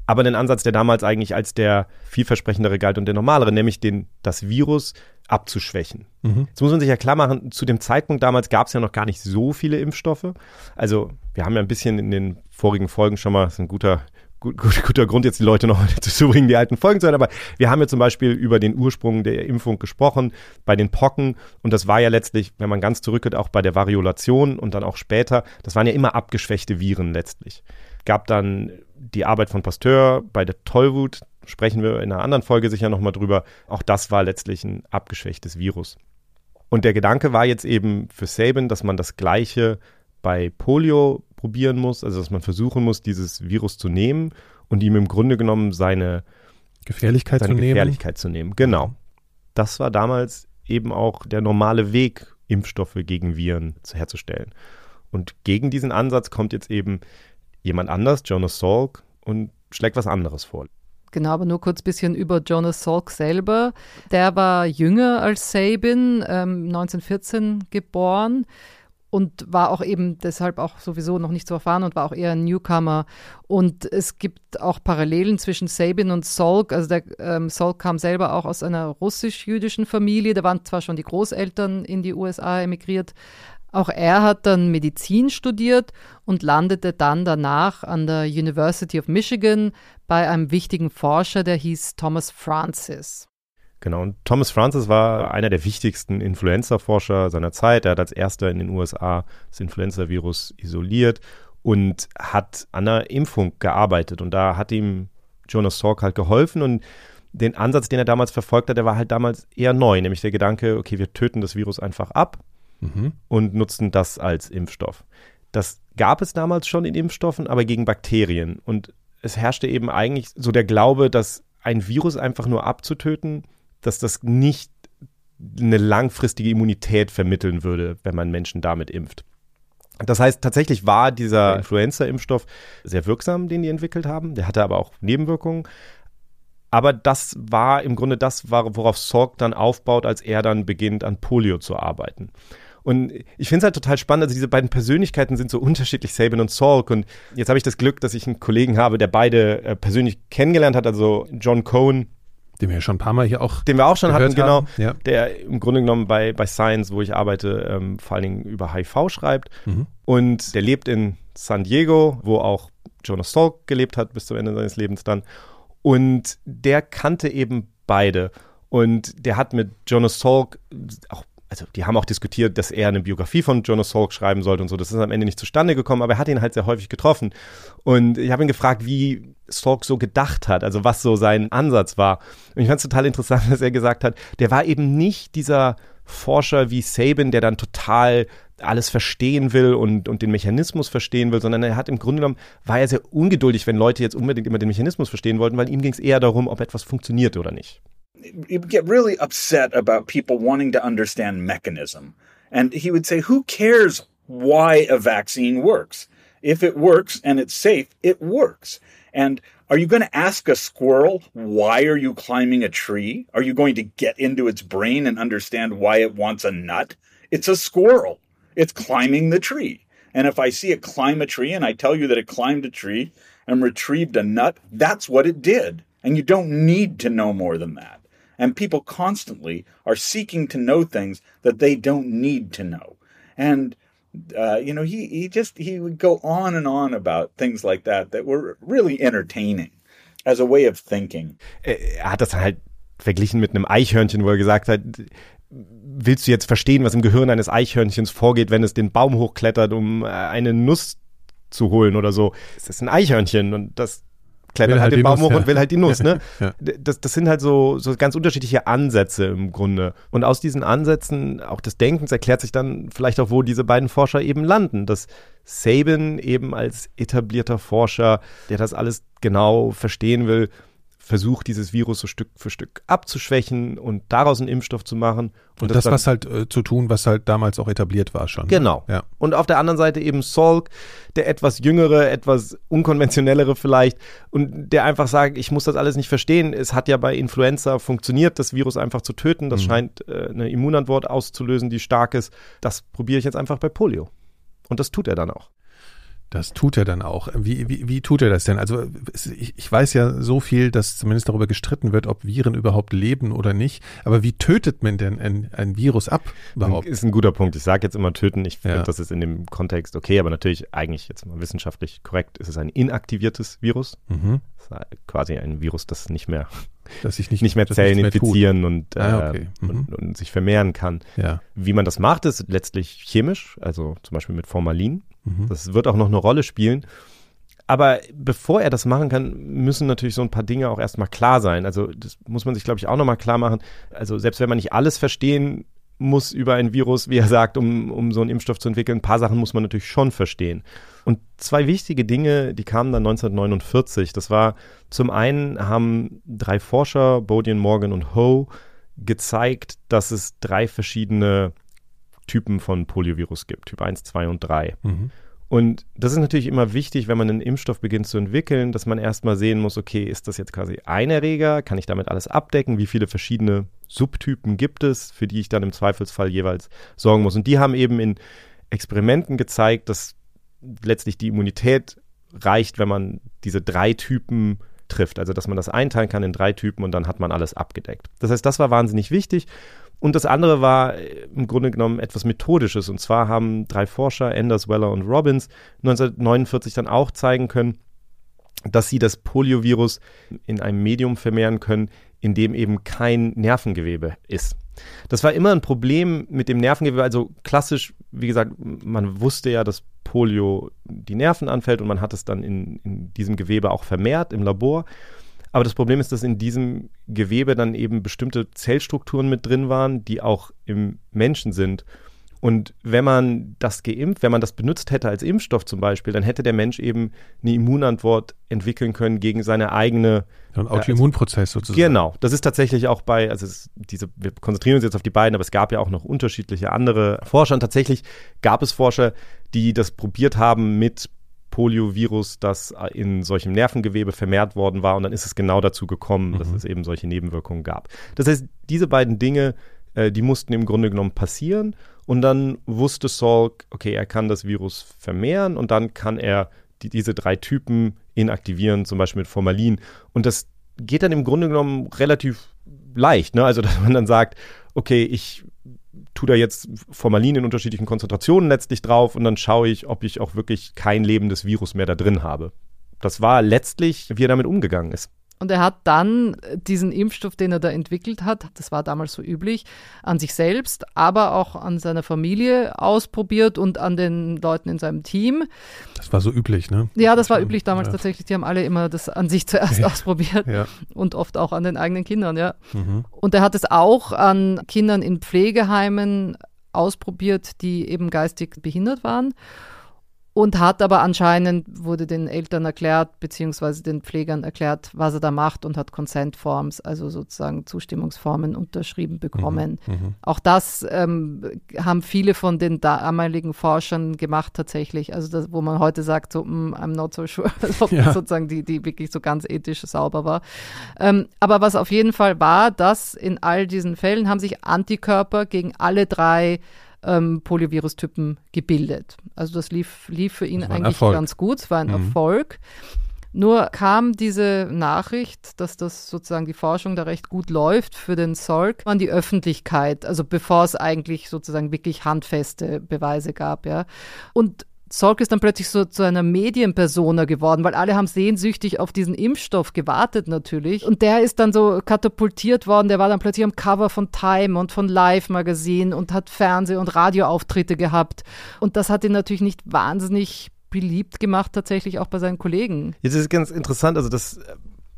aber einen Ansatz, der damals eigentlich als der vielversprechendere galt und der normalere, nämlich den, das Virus abzuschwächen. Mhm. Jetzt muss man sich ja klar machen, zu dem Zeitpunkt damals gab es ja noch gar nicht so viele Impfstoffe. Also wir haben ja ein bisschen in den vorigen Folgen schon mal, das ist ein guter, gut, gut, guter Grund, jetzt die Leute noch zu bringen, die alten Folgen zu hören. Aber wir haben ja zum Beispiel über den Ursprung der Impfung gesprochen, bei den Pocken. Und das war ja letztlich, wenn man ganz zurückgeht, auch bei der Variolation und dann auch später, das waren ja immer abgeschwächte Viren letztlich. Gab dann die Arbeit von Pasteur bei der Tollwut, sprechen wir in einer anderen Folge sicher nochmal drüber. Auch das war letztlich ein abgeschwächtes Virus. Und der Gedanke war jetzt eben für Sabin, dass man das Gleiche bei Polio probieren muss, also dass man versuchen muss, dieses Virus zu nehmen und ihm im Grunde genommen seine Gefährlichkeit, seine zu, Gefährlichkeit nehmen. zu nehmen. Genau. Das war damals eben auch der normale Weg, Impfstoffe gegen Viren herzustellen. Und gegen diesen Ansatz kommt jetzt eben jemand anders, Jonas Salk, und schlägt was anderes vor. Genau, aber nur kurz ein bisschen über Jonas Salk selber. Der war jünger als Sabin, ähm, 1914 geboren und war auch eben deshalb auch sowieso noch nicht so erfahren und war auch eher ein Newcomer. Und es gibt auch Parallelen zwischen Sabin und Salk. Also der ähm, Salk kam selber auch aus einer russisch-jüdischen Familie. Da waren zwar schon die Großeltern in die USA emigriert. Auch er hat dann Medizin studiert und landete dann danach an der University of Michigan bei einem wichtigen Forscher, der hieß Thomas Francis. Genau, und Thomas Francis war einer der wichtigsten Influenza-Forscher seiner Zeit. Er hat als erster in den USA das Influenza-Virus isoliert und hat an der Impfung gearbeitet. Und da hat ihm Jonas Salk halt geholfen und den Ansatz, den er damals verfolgt hat, der war halt damals eher neu, nämlich der Gedanke, okay, wir töten das Virus einfach ab mhm. und nutzen das als Impfstoff. Das gab es damals schon in Impfstoffen, aber gegen Bakterien. Und es herrschte eben eigentlich so der Glaube, dass ein Virus einfach nur abzutöten dass das nicht eine langfristige Immunität vermitteln würde, wenn man Menschen damit impft. Das heißt, tatsächlich war dieser Influenza-Impfstoff sehr wirksam, den die entwickelt haben. Der hatte aber auch Nebenwirkungen. Aber das war im Grunde das, worauf Salk dann aufbaut, als er dann beginnt, an Polio zu arbeiten. Und ich finde es halt total spannend, also diese beiden Persönlichkeiten sind so unterschiedlich, Sabin und Salk. Und jetzt habe ich das Glück, dass ich einen Kollegen habe, der beide äh, persönlich kennengelernt hat, also John Cohen, den wir schon ein paar Mal hier auch. Den wir auch schon hatten, genau. Ja. Der im Grunde genommen bei, bei Science, wo ich arbeite, ähm, vor allen Dingen über HIV schreibt. Mhm. Und der lebt in San Diego, wo auch Jonas Salk gelebt hat bis zum Ende seines Lebens dann. Und der kannte eben beide. Und der hat mit Jonas Salk auch also die haben auch diskutiert, dass er eine Biografie von Jonas Salk schreiben sollte und so. Das ist am Ende nicht zustande gekommen, aber er hat ihn halt sehr häufig getroffen. Und ich habe ihn gefragt, wie Salk so gedacht hat, also was so sein Ansatz war. Und ich fand es total interessant, dass er gesagt hat, der war eben nicht dieser Forscher wie Sabin, der dann total alles verstehen will und, und den Mechanismus verstehen will, sondern er hat im Grunde genommen, war er sehr ungeduldig, wenn Leute jetzt unbedingt immer den Mechanismus verstehen wollten, weil ihm ging es eher darum, ob etwas funktioniert oder nicht. You get really upset about people wanting to understand mechanism. And he would say, who cares why a vaccine works? If it works and it's safe, it works. And are you going to ask a squirrel, why are you climbing a tree? Are you going to get into its brain and understand why it wants a nut? It's a squirrel. It's climbing the tree. And if I see it climb a tree and I tell you that it climbed a tree and retrieved a nut, that's what it did. And you don't need to know more than that. And people constantly are seeking to know things that they don't need to know. And uh, you know, he, he just he would go on and on about things like that that were really entertaining as a way of thinking. Er hat das halt verglichen mit einem Eichhörnchen, wo er gesagt hat, willst du jetzt verstehen, was im Gehirn eines Eichhörnchens vorgeht, wenn es den Baum hochklettert, um äh, eine Nuss zu holen oder so? Es ist ein Eichhörnchen und das klettert halt, halt den Baum hoch ja. und will halt die Nuss. Ne? ja. das, das sind halt so, so ganz unterschiedliche Ansätze im Grunde. Und aus diesen Ansätzen, auch des Denkens, erklärt sich dann vielleicht auch, wo diese beiden Forscher eben landen. Dass Sabin eben als etablierter Forscher, der das alles genau verstehen will, versucht, dieses Virus so Stück für Stück abzuschwächen und daraus einen Impfstoff zu machen. Und, und das, das was halt äh, zu tun, was halt damals auch etabliert war schon. Genau. Ja. Und auf der anderen Seite eben Salk, der etwas jüngere, etwas unkonventionellere vielleicht und der einfach sagt, ich muss das alles nicht verstehen. Es hat ja bei Influenza funktioniert, das Virus einfach zu töten. Das mhm. scheint äh, eine Immunantwort auszulösen, die stark ist. Das probiere ich jetzt einfach bei Polio. Und das tut er dann auch. Das tut er dann auch. Wie, wie, wie tut er das denn? Also ich, ich weiß ja so viel, dass zumindest darüber gestritten wird, ob Viren überhaupt leben oder nicht. Aber wie tötet man denn ein, ein Virus ab überhaupt? Ist ein guter Punkt. Ich sage jetzt immer töten. Ich finde, ja. das ist in dem Kontext okay, aber natürlich eigentlich jetzt mal wissenschaftlich korrekt ist es ein inaktiviertes Virus. Mhm. quasi ein Virus, das nicht mehr dass sich nicht, nicht mehr Zellen nicht mehr infizieren und, ah, okay. äh, mhm. und, und, sich vermehren kann. Ja. Wie man das macht, ist letztlich chemisch, also zum Beispiel mit Formalin. Mhm. Das wird auch noch eine Rolle spielen. Aber bevor er das machen kann, müssen natürlich so ein paar Dinge auch erstmal klar sein. Also das muss man sich, glaube ich, auch nochmal klar machen. Also selbst wenn man nicht alles verstehen muss über ein Virus, wie er sagt, um, um so einen Impfstoff zu entwickeln, ein paar Sachen muss man natürlich schon verstehen. Und zwei wichtige Dinge, die kamen dann 1949. Das war zum einen haben drei Forscher, Bodian, Morgan und Ho, gezeigt, dass es drei verschiedene Typen von Poliovirus gibt, Typ 1, 2 und 3. Mhm. Und das ist natürlich immer wichtig, wenn man einen Impfstoff beginnt zu entwickeln, dass man erstmal sehen muss, okay, ist das jetzt quasi ein Erreger? Kann ich damit alles abdecken? Wie viele verschiedene Subtypen gibt es, für die ich dann im Zweifelsfall jeweils sorgen muss? Und die haben eben in Experimenten gezeigt, dass letztlich die Immunität reicht, wenn man diese drei Typen trifft. Also, dass man das einteilen kann in drei Typen und dann hat man alles abgedeckt. Das heißt, das war wahnsinnig wichtig. Und das andere war äh, im Grunde genommen etwas Methodisches. Und zwar haben drei Forscher, Anders, Weller und Robbins, 1949 dann auch zeigen können, dass sie das Poliovirus in einem Medium vermehren können, in dem eben kein Nervengewebe ist. Das war immer ein Problem mit dem Nervengewebe. Also klassisch, wie gesagt, man wusste ja, dass Polio die Nerven anfällt und man hat es dann in, in diesem Gewebe auch vermehrt im Labor. Aber das Problem ist, dass in diesem Gewebe dann eben bestimmte Zellstrukturen mit drin waren, die auch im Menschen sind. Und wenn man das geimpft, wenn man das benutzt hätte als Impfstoff zum Beispiel, dann hätte der Mensch eben eine Immunantwort entwickeln können gegen seine eigene. Ein Autoimmunprozess sozusagen. Genau. Das ist tatsächlich auch bei, also es, diese, wir konzentrieren uns jetzt auf die beiden, aber es gab ja auch noch unterschiedliche andere Forscher. Und tatsächlich gab es Forscher, die das probiert haben mit Poliovirus, das in solchem Nervengewebe vermehrt worden war. Und dann ist es genau dazu gekommen, mhm. dass es eben solche Nebenwirkungen gab. Das heißt, diese beiden Dinge, äh, die mussten im Grunde genommen passieren. Und dann wusste Salk, okay, er kann das Virus vermehren und dann kann er die, diese drei Typen inaktivieren, zum Beispiel mit Formalin. Und das geht dann im Grunde genommen relativ leicht. Ne? Also, dass man dann sagt, okay, ich tue da jetzt Formalin in unterschiedlichen Konzentrationen letztlich drauf und dann schaue ich, ob ich auch wirklich kein lebendes Virus mehr da drin habe. Das war letztlich, wie er damit umgegangen ist. Und er hat dann diesen Impfstoff, den er da entwickelt hat, das war damals so üblich, an sich selbst, aber auch an seiner Familie ausprobiert und an den Leuten in seinem Team. Das war so üblich, ne? Ja, das war üblich damals ja. tatsächlich. Die haben alle immer das an sich zuerst ja. ausprobiert ja. und oft auch an den eigenen Kindern, ja. Mhm. Und er hat es auch an Kindern in Pflegeheimen ausprobiert, die eben geistig behindert waren und hat aber anscheinend, wurde den Eltern erklärt, beziehungsweise den Pflegern erklärt, was er da macht und hat Consent Forms, also sozusagen Zustimmungsformen unterschrieben bekommen. Mhm, mhm. Auch das ähm, haben viele von den damaligen Forschern gemacht tatsächlich, also das, wo man heute sagt, so, mm, I'm not so sure, ob ja. sozusagen die, die wirklich so ganz ethisch sauber war. Ähm, aber was auf jeden Fall war, dass in all diesen Fällen haben sich Antikörper gegen alle drei ähm, Poliovirus-Typen gebildet. Also das lief, lief für ihn eigentlich Erfolg. ganz gut, es war ein mhm. Erfolg. Nur kam diese Nachricht, dass das sozusagen die Forschung da recht gut läuft für den Salk an die Öffentlichkeit, also bevor es eigentlich sozusagen wirklich handfeste Beweise gab, ja. Und Salk ist dann plötzlich so zu einer Medienpersona geworden, weil alle haben sehnsüchtig auf diesen Impfstoff gewartet natürlich. Und der ist dann so katapultiert worden, der war dann plötzlich am Cover von Time und von Live Magazine und hat Fernseh- und Radioauftritte gehabt. Und das hat ihn natürlich nicht wahnsinnig beliebt gemacht, tatsächlich auch bei seinen Kollegen. Jetzt ist es ganz interessant, also das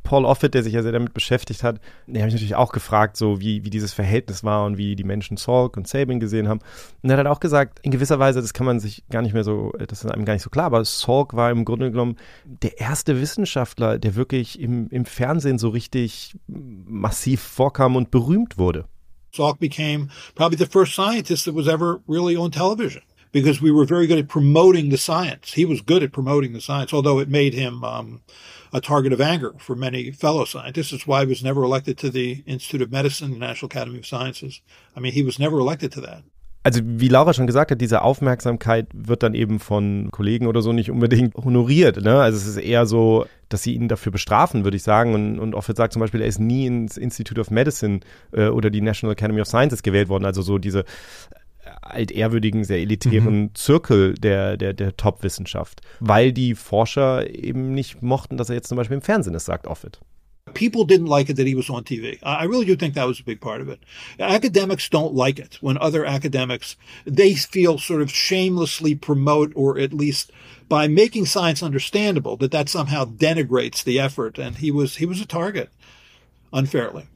Paul Offit, der sich ja sehr damit beschäftigt hat, den habe ich natürlich auch gefragt, so wie, wie dieses Verhältnis war und wie die Menschen Salk und Sabin gesehen haben. Und er hat auch gesagt, in gewisser Weise, das kann man sich gar nicht mehr so, das ist einem gar nicht so klar, aber Salk war im Grunde genommen der erste Wissenschaftler, der wirklich im, im Fernsehen so richtig massiv vorkam und berühmt wurde. Salk became probably the first scientist that was ever really on television. because we were very good at promoting the science. He was good at promoting the science, although it made him um, a target of anger for many fellow scientists. It's why he was never elected to the Institute of Medicine, the National Academy of Sciences. I mean, he was never elected to that. also wie Laura schon gesagt hat, diese Aufmerksamkeit wird dann eben von Kollegen oder so nicht unbedingt honoriert. Ne? Also es ist eher so, dass sie ihn dafür bestrafen, würde ich sagen. Und, und Offit sagt zum Beispiel, er ist nie ins Institute of Medicine äh, oder die National Academy of Sciences gewählt worden. Also so diese altehrwürdigen, sehr elitären mhm. Zirkel der, der, der Top-Wissenschaft, weil die Forscher eben nicht mochten, dass er jetzt zum Beispiel im Fernsehen ist, sagt Offit. People didn't like it that he was on TV. I really do think that was a big part of it. Academics don't like it when other academics, they feel sort of shamelessly promote or at least by making science understandable that that somehow denigrates the effort. And he was, he was a target unfairly.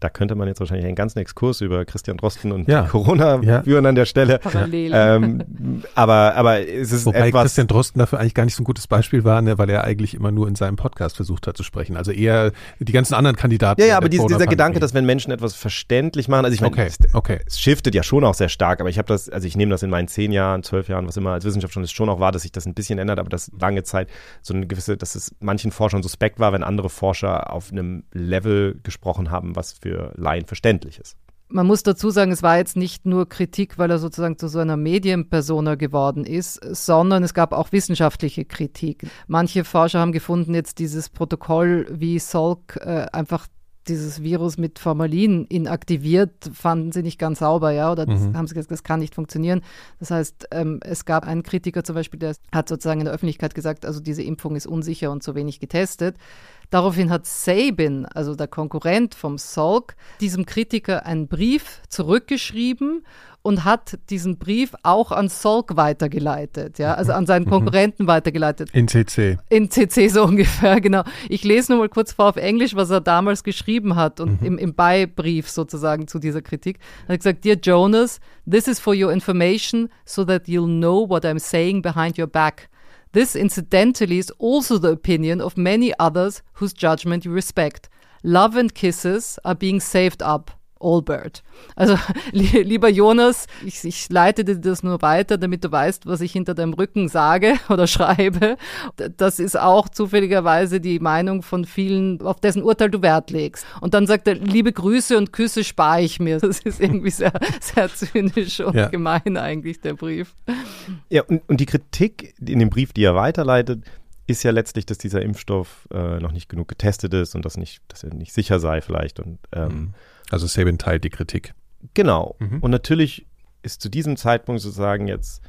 Da könnte man jetzt wahrscheinlich einen ganzen Exkurs über Christian Drosten und ja. Corona ja. führen an der Stelle. Parallel. Ähm, aber, aber es ist Wobei etwas. Christian Drosten dafür eigentlich gar nicht so ein gutes Beispiel war, ne, weil er eigentlich immer nur in seinem Podcast versucht hat zu sprechen. Also eher die ganzen anderen Kandidaten. Ja, ja, aber dieser, dieser Gedanke, dass wenn Menschen etwas verständlich machen, also ich meine, okay. es, okay. es shiftet ja schon auch sehr stark, aber ich habe das, also ich nehme das in meinen zehn Jahren, zwölf Jahren, was immer als Wissenschaftler schon auch war, dass sich das ein bisschen ändert, aber das lange Zeit so eine gewisse, dass es manchen Forschern suspekt war, wenn andere Forscher auf einem Level gesprochen haben, was für Laien verständlich verständlich ist. Man muss dazu sagen, es war jetzt nicht nur Kritik, weil er sozusagen zu so einer Medienpersona geworden ist, sondern es gab auch wissenschaftliche Kritik. Manche Forscher haben gefunden, jetzt dieses Protokoll, wie Salk äh, einfach dieses Virus mit Formalin inaktiviert, fanden sie nicht ganz sauber, ja, oder das, mhm. haben sie gesagt, das kann nicht funktionieren. Das heißt, ähm, es gab einen Kritiker zum Beispiel, der hat sozusagen in der Öffentlichkeit gesagt, also diese Impfung ist unsicher und zu wenig getestet. Daraufhin hat Sabin, also der Konkurrent vom Salk, diesem Kritiker einen Brief zurückgeschrieben und hat diesen Brief auch an Salk weitergeleitet, ja, also an seinen mhm. Konkurrenten weitergeleitet. In CC. In CC so ungefähr, genau. Ich lese nur mal kurz vor auf Englisch, was er damals geschrieben hat und mhm. im, im Beibrief sozusagen zu dieser Kritik. Er hat gesagt, Dear Jonas, this is for your information so that you'll know what I'm saying behind your back. This, incidentally, is also the opinion of many others whose judgment you respect. Love and kisses are being saved up. Allbird. Also lieber Jonas, ich, ich leite dir das nur weiter, damit du weißt, was ich hinter deinem Rücken sage oder schreibe. Das ist auch zufälligerweise die Meinung von vielen, auf dessen Urteil du Wert legst. Und dann sagt er, liebe Grüße und Küsse spare ich mir. Das ist irgendwie sehr, sehr zynisch und ja. gemein eigentlich, der Brief. Ja, und, und die Kritik in dem Brief, die er weiterleitet, ist ja letztlich, dass dieser Impfstoff äh, noch nicht genug getestet ist und dass, nicht, dass er nicht sicher sei vielleicht. Und ähm, mhm. Also Sabin teilt die Kritik. Genau. Mhm. Und natürlich ist zu diesem Zeitpunkt sozusagen jetzt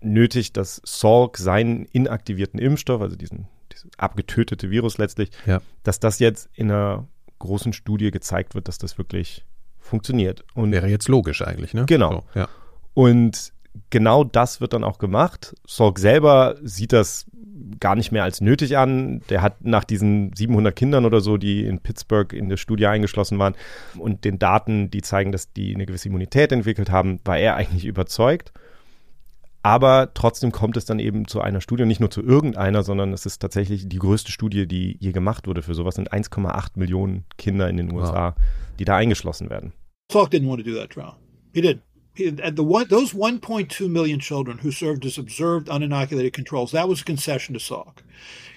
nötig, dass Salk seinen inaktivierten Impfstoff, also diesen dieses abgetötete Virus letztlich, ja. dass das jetzt in einer großen Studie gezeigt wird, dass das wirklich funktioniert. Und Wäre jetzt logisch eigentlich, ne? Genau. So, ja. Und genau das wird dann auch gemacht. Salk selber sieht das gar nicht mehr als nötig an. Der hat nach diesen 700 Kindern oder so, die in Pittsburgh in der Studie eingeschlossen waren und den Daten, die zeigen, dass die eine gewisse Immunität entwickelt haben, war er eigentlich überzeugt. Aber trotzdem kommt es dann eben zu einer Studie, nicht nur zu irgendeiner, sondern es ist tatsächlich die größte Studie, die je gemacht wurde für sowas. sind 1,8 Millionen Kinder in den USA, wow. die da eingeschlossen werden. Salk didn't want to do that trial. He did. At the one, those 1.2 million children who served as observed uninoculated controls, that was a concession to Salk.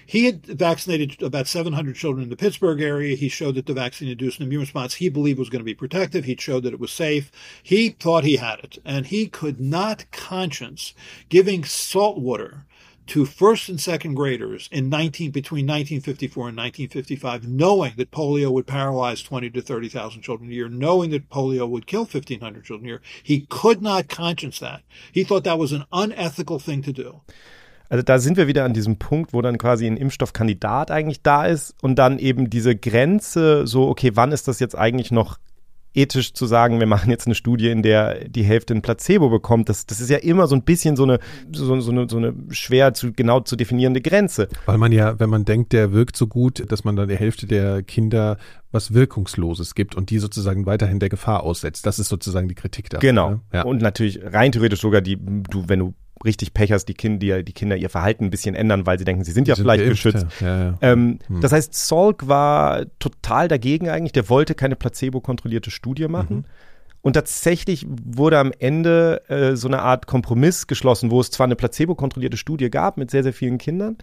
He had vaccinated about 700 children in the Pittsburgh area. He showed that the vaccine induced an immune response he believed was going to be protective. He showed that it was safe. He thought he had it. And he could not conscience giving salt water to first and second graders in 19 between 1954 and 1955, knowing that polio would paralyze 20 to 30,000 children a year, knowing that polio would kill 1,500 children a year. He could not conscience that. He thought that was an unethical thing to do. Also da sind wir wieder an diesem Punkt, wo dann quasi ein Impfstoffkandidat eigentlich da ist und dann eben diese Grenze so, okay, wann ist das jetzt eigentlich noch ethisch zu sagen, wir machen jetzt eine Studie, in der die Hälfte ein Placebo bekommt, das, das ist ja immer so ein bisschen so eine, so, so eine, so eine schwer zu, genau zu definierende Grenze. Weil man ja, wenn man denkt, der wirkt so gut, dass man dann der Hälfte der Kinder was Wirkungsloses gibt und die sozusagen weiterhin der Gefahr aussetzt. Das ist sozusagen die Kritik da. Genau. Ne? Ja. Und natürlich rein theoretisch sogar die, du, wenn du richtig Pech hast, die Kinder, die Kinder ihr Verhalten ein bisschen ändern, weil sie denken, sie sind die ja sind vielleicht geimpft, geschützt. Ja. Ja, ähm, hm. Das heißt, Salk war total dagegen eigentlich. Der wollte keine placebo-kontrollierte Studie machen. Mhm. Und tatsächlich wurde am Ende äh, so eine Art Kompromiss geschlossen, wo es zwar eine placebo-kontrollierte Studie gab mit sehr, sehr vielen Kindern,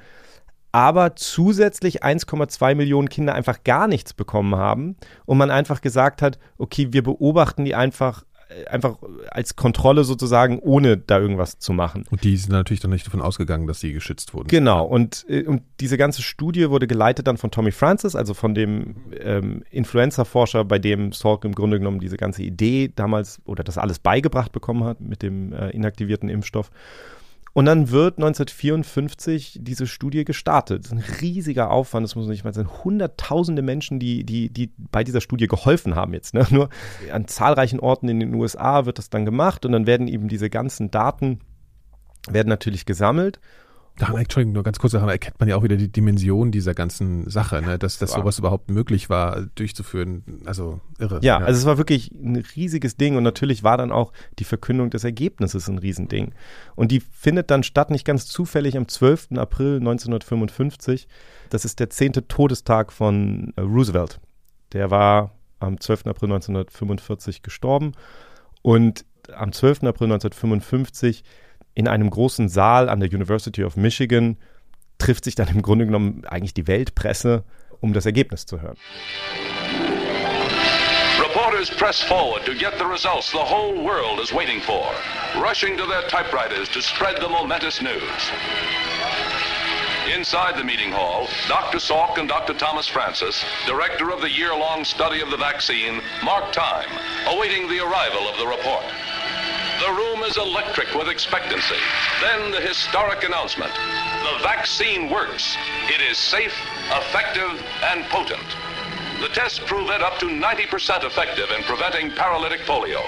aber zusätzlich 1,2 Millionen Kinder einfach gar nichts bekommen haben und man einfach gesagt hat, okay, wir beobachten die einfach einfach als Kontrolle sozusagen, ohne da irgendwas zu machen. Und die sind natürlich dann nicht davon ausgegangen, dass sie geschützt wurden. Genau, und, äh, und diese ganze Studie wurde geleitet dann von Tommy Francis, also von dem ähm, Influenza-Forscher, bei dem Salk im Grunde genommen diese ganze Idee damals oder das alles beigebracht bekommen hat mit dem äh, inaktivierten Impfstoff. Und dann wird 1954 diese Studie gestartet. Das ist ein riesiger Aufwand, das muss man nicht mal sein. Hunderttausende Menschen, die, die, die bei dieser Studie geholfen haben jetzt. Ne? Nur an zahlreichen Orten in den USA wird das dann gemacht und dann werden eben diese ganzen Daten werden natürlich gesammelt Daran, Entschuldigung, nur ganz kurz, daran erkennt man ja auch wieder die Dimension dieser ganzen Sache, ne? dass, dass sowas überhaupt möglich war, durchzuführen. Also irre. Ja, ja, also es war wirklich ein riesiges Ding und natürlich war dann auch die Verkündung des Ergebnisses ein Riesending. Und die findet dann statt, nicht ganz zufällig, am 12. April 1955. Das ist der zehnte Todestag von äh, Roosevelt. Der war am 12. April 1945 gestorben und am 12. April 1955 in einem großen Saal an der University of Michigan trifft sich dann im Grunde genommen eigentlich die Weltpresse, um das Ergebnis zu hören. Reporters press forward to get the results the whole world is waiting for, rushing to their typewriters to spread the momentous news. Inside the meeting hall, Dr. Salk and Dr. Thomas Francis, director of the year-long study of the vaccine, mark time, awaiting the arrival of the report. The room is electric with expectancy. Then the historic announcement. The vaccine works. It is safe, effective, and potent. The tests prove it up to 90% effective in preventing paralytic polio.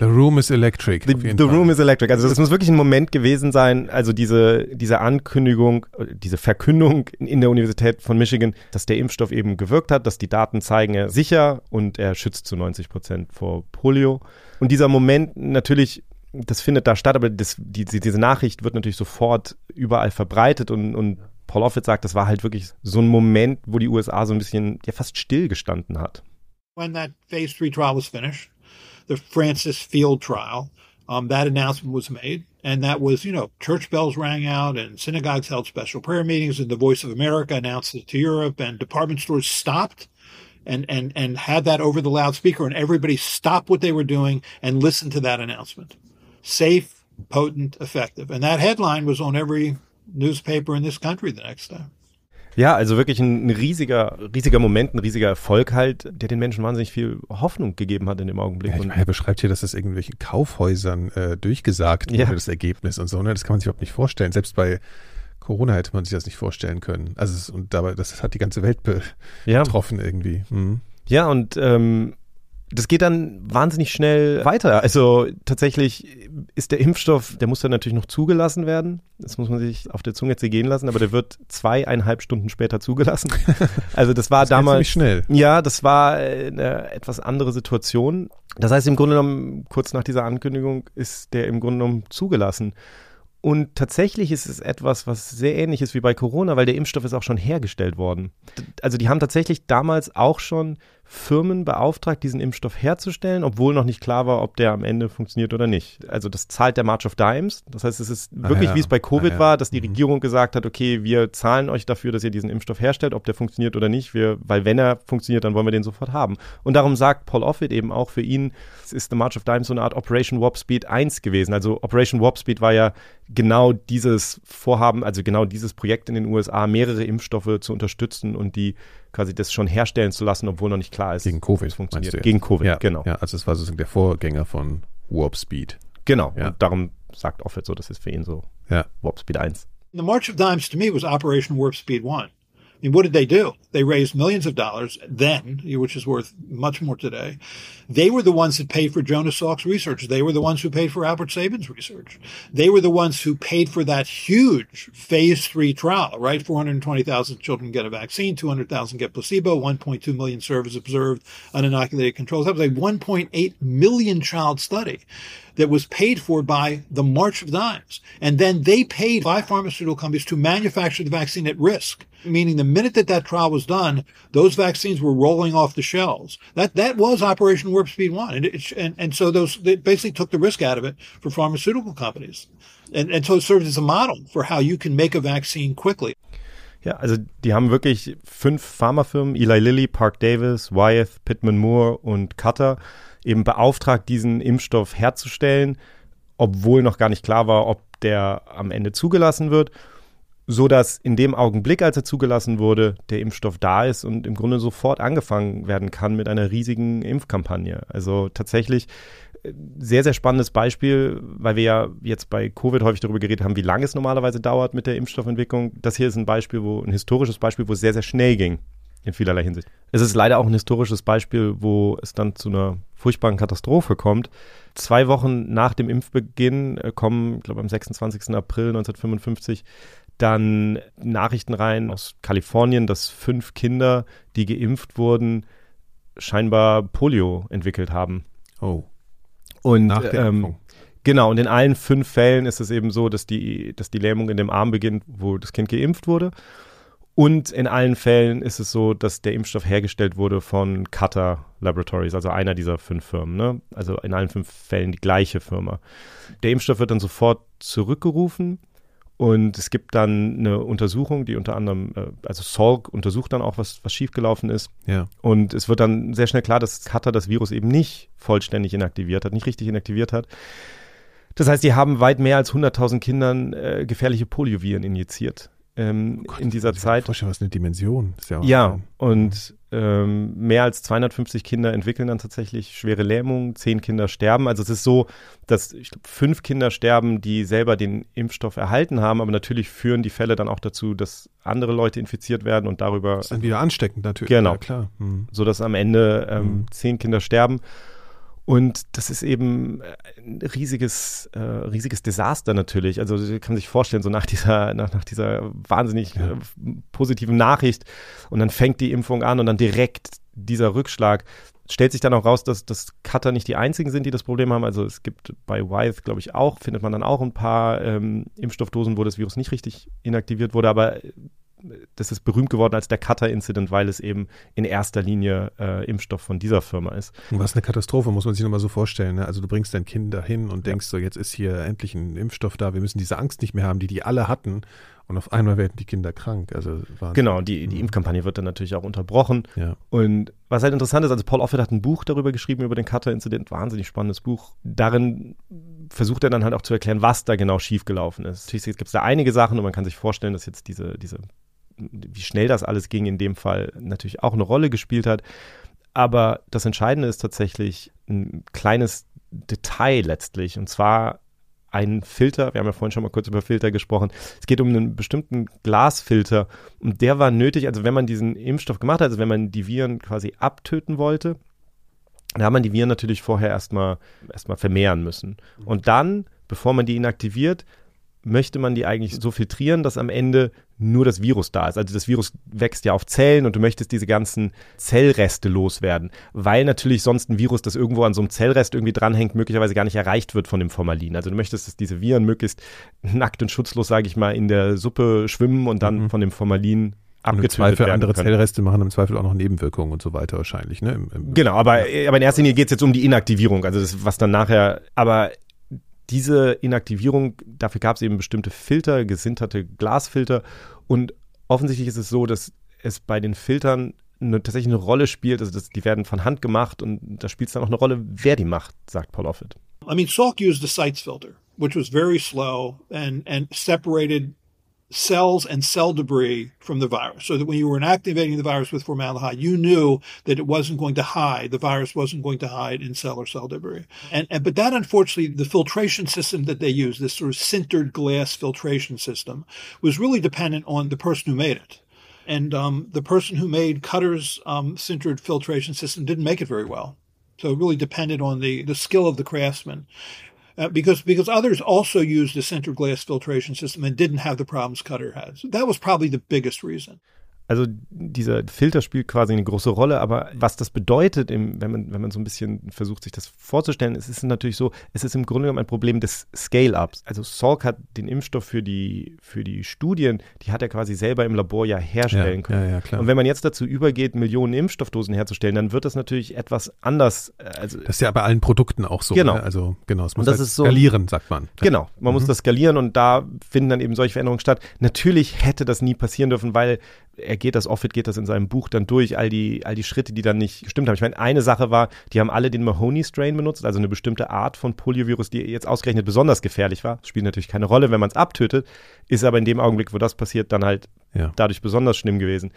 The Room is Electric. The, the Room is Electric. Also das muss wirklich ein Moment gewesen sein, also diese, diese Ankündigung, diese Verkündung in der Universität von Michigan, dass der Impfstoff eben gewirkt hat, dass die Daten zeigen, er sicher und er schützt zu 90 Prozent vor Polio. Und dieser Moment natürlich, das findet da statt, aber das, die, diese Nachricht wird natürlich sofort überall verbreitet und, und Paul Offit sagt, das war halt wirklich so ein Moment, wo die USA so ein bisschen ja fast stillgestanden hat. When that phase three trial was finished, the Francis Field trial, um, that announcement was made. And that was, you know, church bells rang out and synagogues held special prayer meetings and the Voice of America announced it to Europe and department stores stopped and, and, and had that over the loudspeaker and everybody stopped what they were doing and listened to that announcement. Safe, potent, effective. And that headline was on every newspaper in this country the next day. Ja, also wirklich ein, riesiger, riesiger Moment, ein riesiger Erfolg halt, der den Menschen wahnsinnig viel Hoffnung gegeben hat in dem Augenblick. Ja, ich meine, er beschreibt hier, dass das irgendwelchen Kaufhäusern äh, durchgesagt wurde, ja. das Ergebnis und so. Ne? Das kann man sich überhaupt nicht vorstellen. Selbst bei Corona hätte man sich das nicht vorstellen können. Also es, und dabei, das hat die ganze Welt betroffen ja. irgendwie. Mhm. Ja, und ähm, das geht dann wahnsinnig schnell weiter. Also tatsächlich ist der Impfstoff, der muss dann natürlich noch zugelassen werden. Das muss man sich auf der Zunge zergehen lassen, aber der wird zweieinhalb Stunden später zugelassen. Also das war das damals. schnell. Ja, das war eine etwas andere Situation. Das heißt, im Grunde genommen, kurz nach dieser Ankündigung, ist der im Grunde genommen zugelassen. Und tatsächlich ist es etwas, was sehr ähnlich ist wie bei Corona, weil der Impfstoff ist auch schon hergestellt worden. Also die haben tatsächlich damals auch schon Firmen beauftragt, diesen Impfstoff herzustellen, obwohl noch nicht klar war, ob der am Ende funktioniert oder nicht. Also das zahlt der March of Dimes. Das heißt, es ist ah, wirklich, ja. wie es bei Covid ah, ja. war, dass die mhm. Regierung gesagt hat, okay, wir zahlen euch dafür, dass ihr diesen Impfstoff herstellt, ob der funktioniert oder nicht. Wir, weil wenn er funktioniert, dann wollen wir den sofort haben. Und darum sagt Paul Offit eben auch für ihn, es ist The March of Dimes so eine Art Operation Warp Speed 1 gewesen. Also Operation Warp Speed war ja genau dieses Vorhaben, also genau dieses Projekt in den USA, mehrere Impfstoffe zu unterstützen und die quasi das schon herstellen zu lassen, obwohl noch nicht klar ist. Gegen Covid funktioniert. Du Gegen Covid, ja, genau. Ja, also es war sozusagen der Vorgänger von Warp Speed. Genau. Ja. Und darum sagt Offit so, das ist für ihn so ja. Warp Speed 1. The March of Dimes to me was Operation Warp Speed 1. I mean, what did they do? They raised millions of dollars then, which is worth much more today. They were the ones that paid for Jonas Salk's research. They were the ones who paid for Albert Sabin's research. They were the ones who paid for that huge phase three trial, right? 420,000 children get a vaccine, 200,000 get placebo, 1.2 million servers observed uninoculated controls. That was a 1.8 million child study that was paid for by the March of Dimes. And then they paid five pharmaceutical companies to manufacture the vaccine at risk, meaning the minute that that trial was done, those vaccines were rolling off the shelves. That, that was Operation Warp Speed 1. And, it, and, and so those, they basically took the risk out of it for pharmaceutical companies. And, and so it served as a model for how you can make a vaccine quickly. Ja, also die haben wirklich fünf Pharmafirmen, Eli Lilly, Park Davis, Wyeth, Pittman Moore und Cutter, eben beauftragt, diesen Impfstoff herzustellen, obwohl noch gar nicht klar war, ob der am Ende zugelassen wird so dass in dem Augenblick, als er zugelassen wurde, der Impfstoff da ist und im Grunde sofort angefangen werden kann mit einer riesigen Impfkampagne. Also tatsächlich äh, sehr, sehr spannendes Beispiel, weil wir ja jetzt bei Covid häufig darüber geredet haben, wie lange es normalerweise dauert mit der Impfstoffentwicklung. Das hier ist ein Beispiel, wo ein historisches Beispiel, wo es sehr, sehr schnell ging in vielerlei Hinsicht. Es ist leider auch ein historisches Beispiel, wo es dann zu einer furchtbaren Katastrophe kommt. Zwei Wochen nach dem Impfbeginn äh, kommen, ich glaube am 26. April 1955, dann Nachrichten rein aus Kalifornien, dass fünf Kinder, die geimpft wurden, scheinbar Polio entwickelt haben. Oh. Und Nach der ähm, genau, und in allen fünf Fällen ist es eben so, dass die, dass die Lähmung in dem Arm beginnt, wo das Kind geimpft wurde. Und in allen Fällen ist es so, dass der Impfstoff hergestellt wurde von Cutter Laboratories, also einer dieser fünf Firmen. Ne? Also in allen fünf Fällen die gleiche Firma. Der Impfstoff wird dann sofort zurückgerufen und es gibt dann eine Untersuchung, die unter anderem, äh, also Salk untersucht dann auch, was, was schiefgelaufen ist. Ja. Und es wird dann sehr schnell klar, dass Cutter das Virus eben nicht vollständig inaktiviert hat, nicht richtig inaktiviert hat. Das heißt, die haben weit mehr als 100.000 Kindern äh, gefährliche Polioviren injiziert ähm, oh Gott, in dieser Zeit. Vorstellen, was eine Dimension. Ist ja, ja und ähm, mehr als 250 Kinder entwickeln dann tatsächlich schwere Lähmungen, zehn Kinder sterben. Also es ist so, dass ich glaub, fünf Kinder sterben, die selber den Impfstoff erhalten haben, aber natürlich führen die Fälle dann auch dazu, dass andere Leute infiziert werden und darüber. Das ist dann wieder ansteckend natürlich. Genau, ja, klar. Mhm. So dass am Ende ähm, mhm. zehn Kinder sterben. Und das ist eben ein riesiges, äh, riesiges Desaster natürlich. Also man kann sich vorstellen, so nach dieser, nach, nach dieser wahnsinnig ja. äh, positiven Nachricht und dann fängt die Impfung an und dann direkt dieser Rückschlag. Stellt sich dann auch raus, dass, dass Cutter nicht die einzigen sind, die das Problem haben. Also es gibt bei Wyeth, glaube ich, auch, findet man dann auch ein paar ähm, Impfstoffdosen, wo das Virus nicht richtig inaktiviert wurde. Aber das ist berühmt geworden als der Cutter-Incident, weil es eben in erster Linie äh, Impfstoff von dieser Firma ist. Was eine Katastrophe, muss man sich nochmal so vorstellen. Ne? Also du bringst dein Kind dahin und denkst so, jetzt ist hier endlich ein Impfstoff da, wir müssen diese Angst nicht mehr haben, die die alle hatten. Und auf einmal werden die Kinder krank. Also genau, die, die mhm. Impfkampagne wird dann natürlich auch unterbrochen. Ja. Und was halt interessant ist, also Paul Offit hat ein Buch darüber geschrieben, über den Cutter-Incident, wahnsinnig spannendes Buch. Darin versucht er dann halt auch zu erklären, was da genau schiefgelaufen ist. Natürlich gibt es da einige Sachen und man kann sich vorstellen, dass jetzt diese, diese wie schnell das alles ging, in dem Fall natürlich auch eine Rolle gespielt hat. Aber das Entscheidende ist tatsächlich ein kleines Detail letztlich. Und zwar ein Filter. Wir haben ja vorhin schon mal kurz über Filter gesprochen. Es geht um einen bestimmten Glasfilter. Und der war nötig, also wenn man diesen Impfstoff gemacht hat, also wenn man die Viren quasi abtöten wollte, da hat man die Viren natürlich vorher erstmal erstmal vermehren müssen. Und dann, bevor man die inaktiviert, möchte man die eigentlich so filtrieren, dass am Ende nur das Virus da ist. Also das Virus wächst ja auf Zellen und du möchtest diese ganzen Zellreste loswerden, weil natürlich sonst ein Virus, das irgendwo an so einem Zellrest irgendwie dranhängt, möglicherweise gar nicht erreicht wird von dem Formalin. Also du möchtest, dass diese Viren möglichst nackt und schutzlos, sage ich mal, in der Suppe schwimmen und dann mhm. von dem Formalin abgetötet werden andere können. Zellreste machen im Zweifel auch noch Nebenwirkungen und so weiter wahrscheinlich. Ne? Im, im genau, aber, aber in erster Linie geht es jetzt um die Inaktivierung, also das, was dann nachher, aber diese Inaktivierung, dafür gab es eben bestimmte Filter, gesinterte Glasfilter. Und offensichtlich ist es so, dass es bei den Filtern eine, tatsächlich eine Rolle spielt. Also das, die werden von Hand gemacht und da spielt es dann auch eine Rolle, wer die macht, sagt Paul Offit. I mean, Salk used the Sites filter, which was very slow and, and separated cells and cell debris from the virus so that when you were inactivating the virus with formaldehyde, you knew that it wasn't going to hide, the virus wasn't going to hide in cell or cell debris. And, and, but that unfortunately, the filtration system that they used, this sort of sintered glass filtration system, was really dependent on the person who made it. And um, the person who made Cutter's um, sintered filtration system didn't make it very well. So it really depended on the, the skill of the craftsman uh, because because others also used a center glass filtration system and didn't have the problems Cutter had. That was probably the biggest reason. Also dieser Filter spielt quasi eine große Rolle, aber was das bedeutet, im, wenn, man, wenn man so ein bisschen versucht, sich das vorzustellen, es ist natürlich so, es ist im Grunde genommen ein Problem des Scale-Ups. Also Salk hat den Impfstoff für die, für die Studien, die hat er quasi selber im Labor ja herstellen Ja, können. ja, ja, klar. Und wenn man jetzt dazu übergeht, Millionen Impfstoffdosen herzustellen, dann wird das natürlich etwas anders. äh, Also Das ist ja bei allen Produkten auch so. Genau. Ne? Also genau, es muss das halt so- skalieren, sagt man. Genau, man Mhm. muss das skalieren und da finden dann eben solche Veränderungen statt. Natürlich hätte das nie passieren dürfen, weil er geht das, Offit geht das in seinem Buch dann durch, all die, all die Schritte, die dann nicht gestimmt haben. Ich meine, eine Sache war, die haben alle den Mahoney-Strain benutzt, also eine bestimmte Art von Poliovirus, die jetzt ausgerechnet besonders gefährlich war. Spielt natürlich keine Rolle, wenn man es abtötet, ist aber in dem Augenblick, wo das passiert, dann halt Ja. dadurch besonders schlimm gewesen.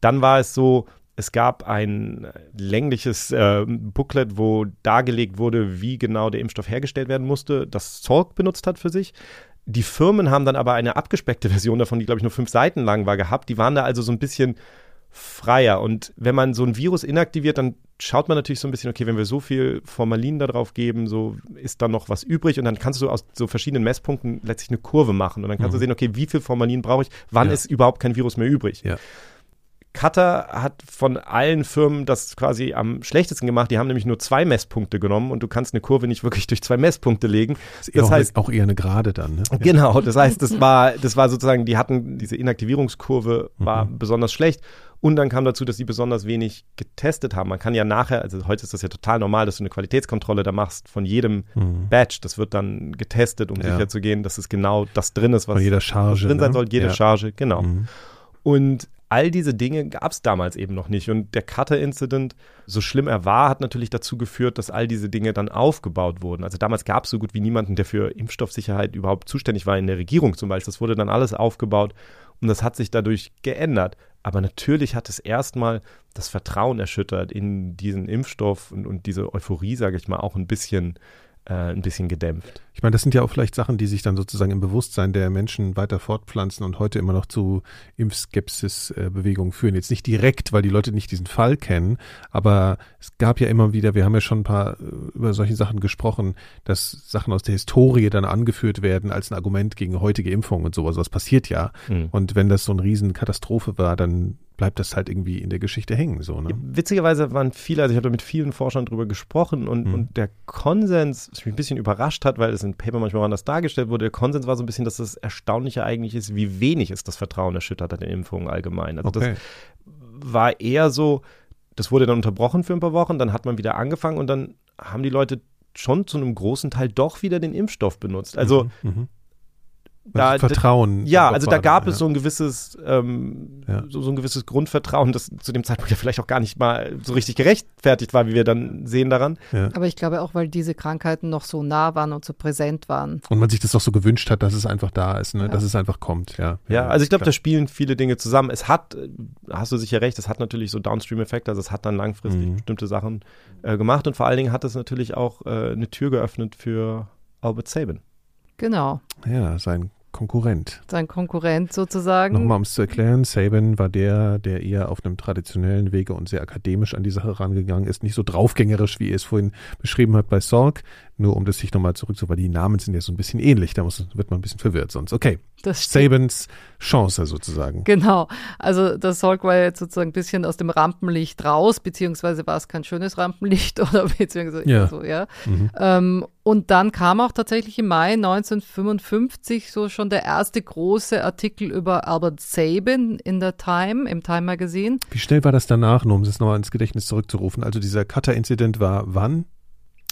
Dann war es so, es gab ein längliches äh, Booklet, wo dargelegt wurde, wie genau der Impfstoff hergestellt werden musste, das Salk benutzt hat für sich. Die Firmen haben dann aber eine abgespeckte Version davon, die glaube ich nur fünf Seiten lang war, gehabt. Die waren da also so ein bisschen freier. Und wenn man so ein Virus inaktiviert, dann schaut man natürlich so ein bisschen, okay, wenn wir so viel Formalin da drauf geben, so ist da noch was übrig und dann kannst du aus so verschiedenen Messpunkten letztlich eine Kurve machen und dann kannst du sehen, okay, wie viel Formalin brauche ich, wann Ja. ist überhaupt kein Virus mehr übrig. Ja. Qatar hat von allen Firmen das quasi am schlechtesten gemacht. Die haben nämlich nur zwei Messpunkte genommen und du kannst eine Kurve nicht wirklich durch zwei Messpunkte legen. Das, Das auch, heißt, auch eher eine Gerade dann. Ne? Genau, das heißt, das war, das war sozusagen, die hatten, diese Inaktivierungskurve war besonders schlecht. Und dann kam dazu, dass sie besonders wenig getestet haben. Man kann ja nachher, also heute ist das ja total normal, dass du eine Qualitätskontrolle da machst von jedem Batch. Das wird dann getestet, um Ja. sicherzugehen, dass es genau das drin ist, was Von jeder Charge. drin sein ne? soll, jede ja. Charge, genau. Mhm. Und all diese Dinge gab es damals eben noch nicht. Und der Cutter-Incident, so schlimm er war, hat natürlich dazu geführt, dass all diese Dinge dann aufgebaut wurden. Also damals gab es so gut wie niemanden, der für Impfstoffsicherheit überhaupt zuständig war in der Regierung zum Beispiel. Das wurde dann alles aufgebaut und das hat sich dadurch geändert. Aber natürlich hat es erstmal das Vertrauen erschüttert in diesen Impfstoff und, und diese Euphorie, sage ich mal, auch ein bisschen, äh, ein bisschen gedämpft. Ich meine, das sind ja auch vielleicht Sachen, die sich dann sozusagen im Bewusstsein der Menschen weiter fortpflanzen und heute immer noch zu Impfskepsis-Bewegungen führen. Jetzt nicht direkt, weil die Leute nicht diesen Fall kennen, aber es gab ja immer wieder, wir haben ja schon ein paar äh, über solche Sachen gesprochen, dass Sachen aus der Historie dann angeführt werden als ein Argument gegen heutige Impfungen und sowas. Das passiert ja. Mhm. Und wenn das so eine Riesenkatastrophe war, dann bleibt das halt irgendwie in der Geschichte hängen. So, ne? Witzigerweise waren viele, also ich habe da mit vielen Forschern drüber gesprochen und, Mhm. und der Konsens, was mich ein bisschen überrascht hat, weil es in Paper manchmal anders dargestellt wurde, der Konsens war so ein bisschen, dass das Erstaunliche eigentlich ist, wie wenig es das Vertrauen erschüttert hat in Impfungen allgemein. Also Okay. das war eher so, das wurde dann unterbrochen für ein paar Wochen, dann hat man wieder angefangen und dann haben die Leute schon zu einem großen Teil doch wieder den Impfstoff benutzt. Also Mhm, mhm. Da- Also Vertrauen. ja, also da gab ja. es so ein gewisses, ähm, Ja. so, so ein gewisses Grundvertrauen, das zu dem Zeitpunkt ja vielleicht auch gar nicht mal so richtig gerechtfertigt war, wie wir dann sehen daran. Aber ich glaube auch, weil diese Krankheiten noch so nah waren und so präsent waren. Und man sich das doch so gewünscht hat, dass es einfach da ist, ne? Ja. dass es einfach kommt. Ja, Ja, also ich glaube, da spielen viele Dinge zusammen. Es hat, hast du sicher recht, es hat natürlich so Downstream-Effekte, also es hat dann langfristig Mhm. bestimmte Sachen äh, gemacht und vor allen Dingen hat es natürlich auch äh, eine Tür geöffnet für Albert Sabin. Genau. Ja, sein Konkurrent. Sein Konkurrent sozusagen. Nochmal, um es zu erklären, Saban war der, der eher auf einem traditionellen Wege und sehr akademisch an die Sache rangegangen ist. Nicht so draufgängerisch, wie ihr es vorhin beschrieben habt bei Salk. Nur um das sich nochmal zurück weil die Namen sind ja so ein bisschen ähnlich. Da muss, wird man ein bisschen verwirrt sonst. Okay, Das. Sabans Chance sozusagen. Genau. Also das Salk war jetzt sozusagen ein bisschen aus dem Rampenlicht raus, beziehungsweise war es kein schönes Rampenlicht oder beziehungsweise Ja. so, ja. Mhm. Ähm, und dann kam auch tatsächlich im Mai 1955 so schon der erste große Artikel über Albert Sabin in der Time, im Time Magazine. Wie schnell war das danach, nur um es nochmal ins Gedächtnis zurückzurufen? Also dieser Cutter-Incident war wann?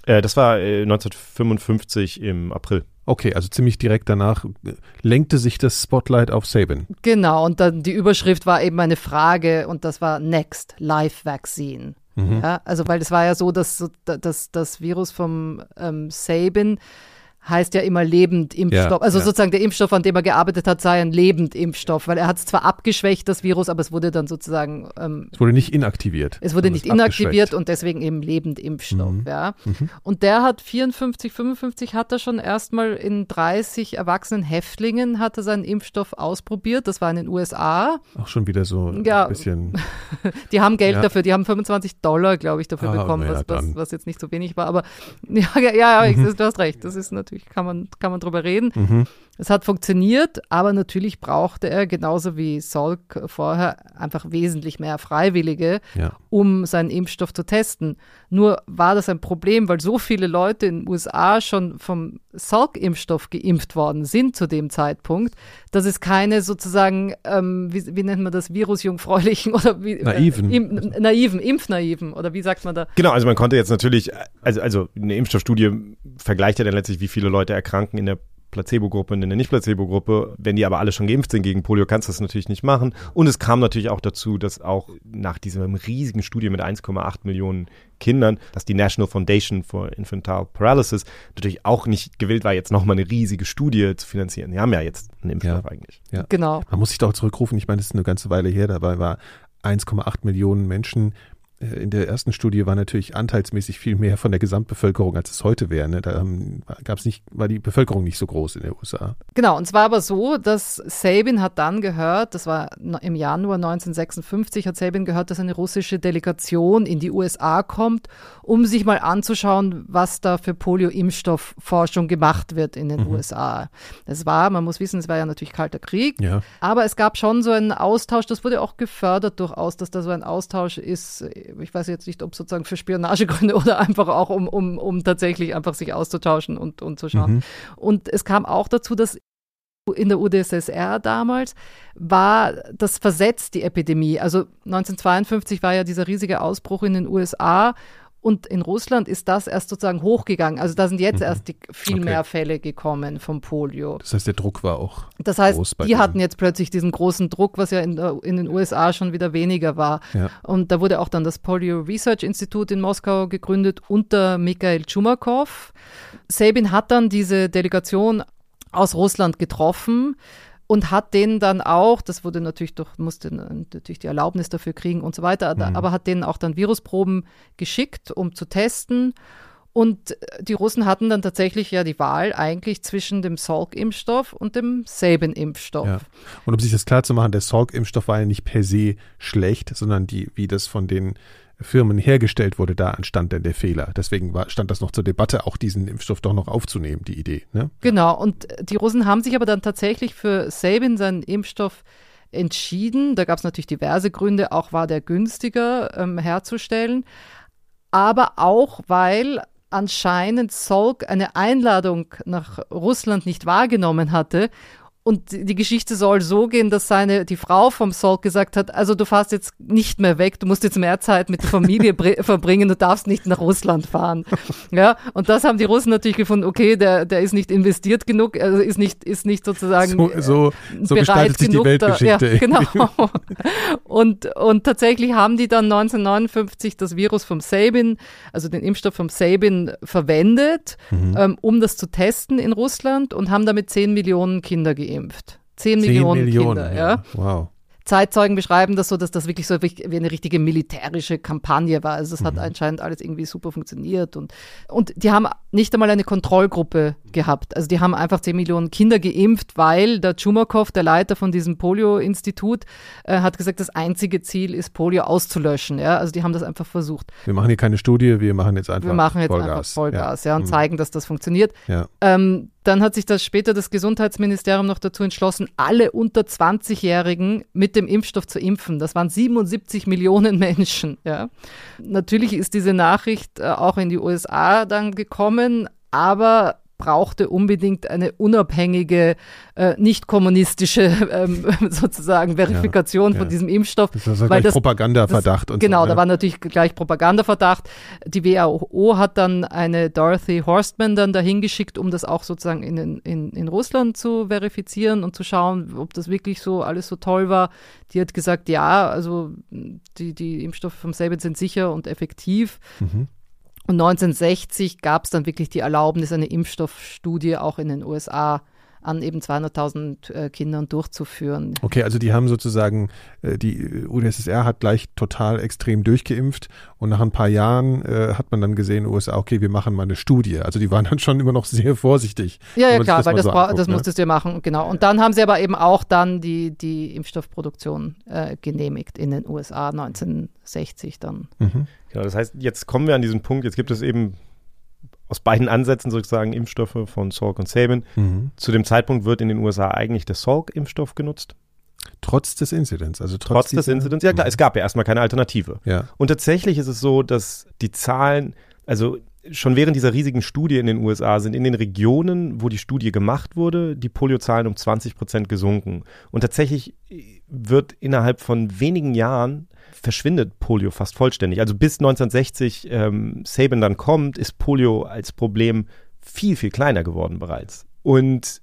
Äh, das war äh, 1955 im April. Okay, also ziemlich direkt danach äh, lenkte sich das Spotlight auf Saban. Genau, und dann die Überschrift war eben eine Frage und das war Next Live Vaccine. Mhm. Ja, also weil es war ja so, dass, das Virus vom ähm, Sabin heißt ja immer Lebendimpfstoff. Ja, also ja. sozusagen der Impfstoff, an dem er gearbeitet hat, sei ein Lebendimpfstoff, weil er hat es zwar abgeschwächt, das Virus, aber es wurde dann sozusagen, ähm, Es wurde nicht inaktiviert. es wurde nicht inaktiviert und deswegen eben Lebendimpfstoff, Mhm. ja. Mhm. Und der hat 54, 55 hat er schon erstmal in 30 erwachsenen Häftlingen hat er seinen Impfstoff ausprobiert. Das war in den USA. Auch schon wieder so Ja. ein bisschen. Die haben Geld dafür, die haben 25 Dollar, glaube ich, dafür Ah, bekommen, was, was, was jetzt nicht so wenig war. Aber ja, ja, ja, Mhm. du hast recht. Das ist natürlich, kann man, kann man drüber reden. Mhm. Es hat funktioniert, aber natürlich brauchte er, genauso wie Salk vorher, einfach wesentlich mehr Freiwillige, Ja. um seinen Impfstoff zu testen. Nur war das ein Problem, weil so viele Leute in den USA schon vom Salk-Impfstoff geimpft worden sind zu dem Zeitpunkt, dass es keine sozusagen, ähm, wie, wie nennt man das, virusjungfräulichen oder wie, Naiven. Äh, im, naiven, impfnaiven oder wie sagt man da? Genau, also man konnte jetzt natürlich, also, also eine Impfstoffstudie vergleicht ja dann letztlich, wie viele Leute erkranken in der Placebo-Gruppe und in der Nicht-Placebo-Gruppe. Wenn die aber alle schon geimpft sind gegen Polio, kannst du das natürlich nicht machen. Und es kam natürlich auch dazu, dass auch nach dieser riesigen Studie mit 1,8 Millionen Kindern, dass die National Foundation for Infantile Paralysis natürlich auch nicht gewillt war, jetzt nochmal eine riesige Studie zu finanzieren. Die haben ja jetzt einen Impfstoff Ja. eigentlich. Ja. Genau. Man muss sich da auch zurückrufen, ich meine, das ist eine ganze Weile her, dabei war 1,8 Millionen Menschen. In der ersten Studie war natürlich anteilsmäßig viel mehr von der Gesamtbevölkerung, als es heute wäre. Ne? Da ähm, gab's nicht, war die Bevölkerung nicht so groß in den USA. Genau, und zwar aber so, dass Sabin hat dann gehört, das war im Januar 1956, hat Sabin gehört, dass eine russische Delegation in die USA kommt, um sich mal anzuschauen, was da für Polio-Impfstoffforschung gemacht wird in den USA. Es war, man muss wissen, es war ja natürlich Kalter Krieg, Ja. aber es gab schon so einen Austausch, das wurde auch gefördert durchaus, dass da so ein Austausch ist. Ich weiß jetzt nicht, ob sozusagen für Spionagegründe oder einfach auch, um, um, um tatsächlich einfach sich auszutauschen und, und zu schauen. Und es kam auch dazu, dass in der UdSSR damals war das versetzt, die Epidemie. Also 1952 war ja dieser riesige Ausbruch in den USA und in Russland ist das erst sozusagen hochgegangen. Also da sind jetzt erst die, viel Okay. mehr Fälle gekommen vom Polio. Das heißt, der Druck war auch. Das heißt, groß bei die hatten jetzt plötzlich diesen großen Druck, was ja in, in den USA schon wieder weniger war. Ja. Und da wurde auch dann das Polio Research Institute in Moskau gegründet unter Mikhail Chumakov. Sabin hat dann diese Delegation aus Russland getroffen und hat denen dann auch, das wurde natürlich durch, musste natürlich die Erlaubnis dafür kriegen und so weiter, aber hat denen auch dann Virusproben geschickt, um zu testen. Und die Russen hatten dann tatsächlich ja die Wahl eigentlich zwischen dem Salk-Impfstoff und dem Sabin-Impfstoff. Ja. Und um sich das klar zu machen, der Salk-Impfstoff war ja nicht per se schlecht, sondern die, wie das von den Firmen hergestellt wurde, da entstand dann der Fehler. Deswegen war, stand das noch zur Debatte, auch diesen Impfstoff doch noch aufzunehmen, die Idee. Ne? Genau, und die Russen haben sich aber dann tatsächlich für Sabin, seinen Impfstoff, entschieden. Da gab es natürlich diverse Gründe, auch war der günstiger ähm, herzustellen, aber auch weil anscheinend Salk eine Einladung nach Russland nicht wahrgenommen hatte. Und die Geschichte soll so gehen, dass seine, die Frau vom Salk gesagt hat, also du fährst jetzt nicht mehr weg, du musst jetzt mehr Zeit mit der Familie br- verbringen, du darfst nicht nach Russland fahren. Ja, und das haben die Russen natürlich gefunden, okay, der, der ist nicht investiert genug, also ist nicht, ist nicht sozusagen So, so, so bereit genug da-. Ja, genau. Und, und tatsächlich haben die dann 1959 das Virus vom Sabin, also den Impfstoff vom Sabin, verwendet, Mhm. ähm, um das zu testen in Russland und haben damit 10 Millionen Kinder geimpft. 10, 10 Millionen, Millionen, Kinder, ja. Wow. Zeitzeugen beschreiben das so, dass das wirklich so wie eine richtige militärische Kampagne war. Also es Mhm. hat anscheinend alles irgendwie super funktioniert und, und die haben nicht einmal eine Kontrollgruppe gehabt. Also die haben einfach 10 Millionen Kinder geimpft, weil der Chumakov, der Leiter von diesem Polio-Institut, äh, hat gesagt, das einzige Ziel ist, Polio auszulöschen. Ja? Also die haben das einfach versucht. Wir machen hier keine Studie, wir machen jetzt einfach Wir machen jetzt Vollgas. einfach Vollgas ja, und Mhm. zeigen, dass das funktioniert. Ja. Ähm, dann hat sich das später das Gesundheitsministerium noch dazu entschlossen, alle unter 20-Jährigen mit dem Impfstoff zu impfen. Das waren 77 Millionen Menschen. Ja. Natürlich ist diese Nachricht äh, auch in die USA dann gekommen, aber brauchte unbedingt eine unabhängige, äh, nicht kommunistische ähm, sozusagen Verifikation ja. von diesem Impfstoff. Das war weil gleich Propagandaverdacht das, und Genau, so, da ne? war natürlich gleich Propagandaverdacht. Die WHO hat dann eine Dorothy Horstman dann dahin geschickt, um das auch sozusagen in, in, in Russland zu verifizieren und zu schauen, ob das wirklich so alles so toll war. Die hat gesagt, ja, also die, die Impfstoffe vom Sabin sind sicher und effektiv. Mhm. Und 1960 gab es dann wirklich die Erlaubnis, eine Impfstoffstudie auch in den USA an eben 200.000 äh, Kindern durchzuführen. Okay, also die haben sozusagen, äh, die UdSSR hat gleich total extrem durchgeimpft und nach ein paar Jahren äh, hat man dann gesehen, USA, okay, wir machen mal eine Studie. Also die waren dann schon immer noch sehr vorsichtig. Ja, ja klar, weil mal das, so anguckt, das ne? musstest du ja machen, genau. Und dann haben sie aber eben auch dann die, die Impfstoffproduktion äh, genehmigt in den USA 1960 dann. Mhm. Genau, das heißt, jetzt kommen wir an diesen Punkt, jetzt gibt es eben aus beiden Ansätzen sozusagen Impfstoffe von Salk und Sabin. Mhm. Zu dem Zeitpunkt wird in den USA eigentlich der Salk-Impfstoff genutzt. Trotz des Inzidents, also trotz, trotz des Inzidents. Ja klar, es gab ja erstmal keine Alternative. Ja. Und tatsächlich ist es so, dass die Zahlen, also schon während dieser riesigen Studie in den USA sind in den Regionen, wo die Studie gemacht wurde, die Poliozahlen um 20 Prozent gesunken. Und tatsächlich wird innerhalb von wenigen Jahren verschwindet Polio fast vollständig. Also bis 1960 ähm, Sabin dann kommt, ist Polio als Problem viel, viel kleiner geworden bereits. Und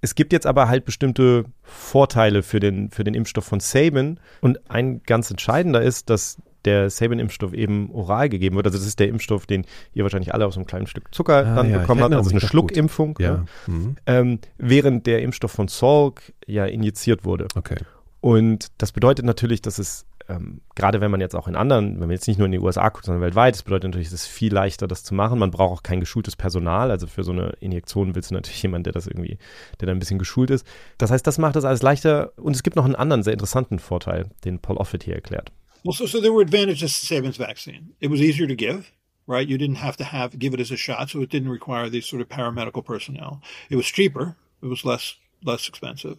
es gibt jetzt aber halt bestimmte Vorteile für den, für den Impfstoff von Sabin. Und ein ganz entscheidender ist, dass der Sabin-Impfstoff eben oral gegeben wird. Also das ist der Impfstoff, den ihr wahrscheinlich alle aus einem kleinen Stück Zucker ah, dann ja, bekommen habt. Also eine Schluckimpfung. Ja. Ne? Mhm. Ähm, während der Impfstoff von Salk ja injiziert wurde. Okay. Und das bedeutet natürlich, dass es ähm, gerade wenn man jetzt auch in anderen, wenn man jetzt nicht nur in die USA guckt, sondern weltweit, das bedeutet natürlich, es ist viel leichter, das zu machen. Man braucht auch kein geschultes Personal. Also für so eine Injektion willst du natürlich jemanden, der das irgendwie, der da ein bisschen geschult ist. Das heißt, das macht das alles leichter. Und es gibt noch einen anderen sehr interessanten Vorteil, den Paul Offit hier erklärt. Well, so, so there were advantages to Sabin's vaccine. It was easier to give. right? You didn't have to have give it as a shot, so it didn't require these sort of paramedical personnel. It was cheaper. It was less less expensive.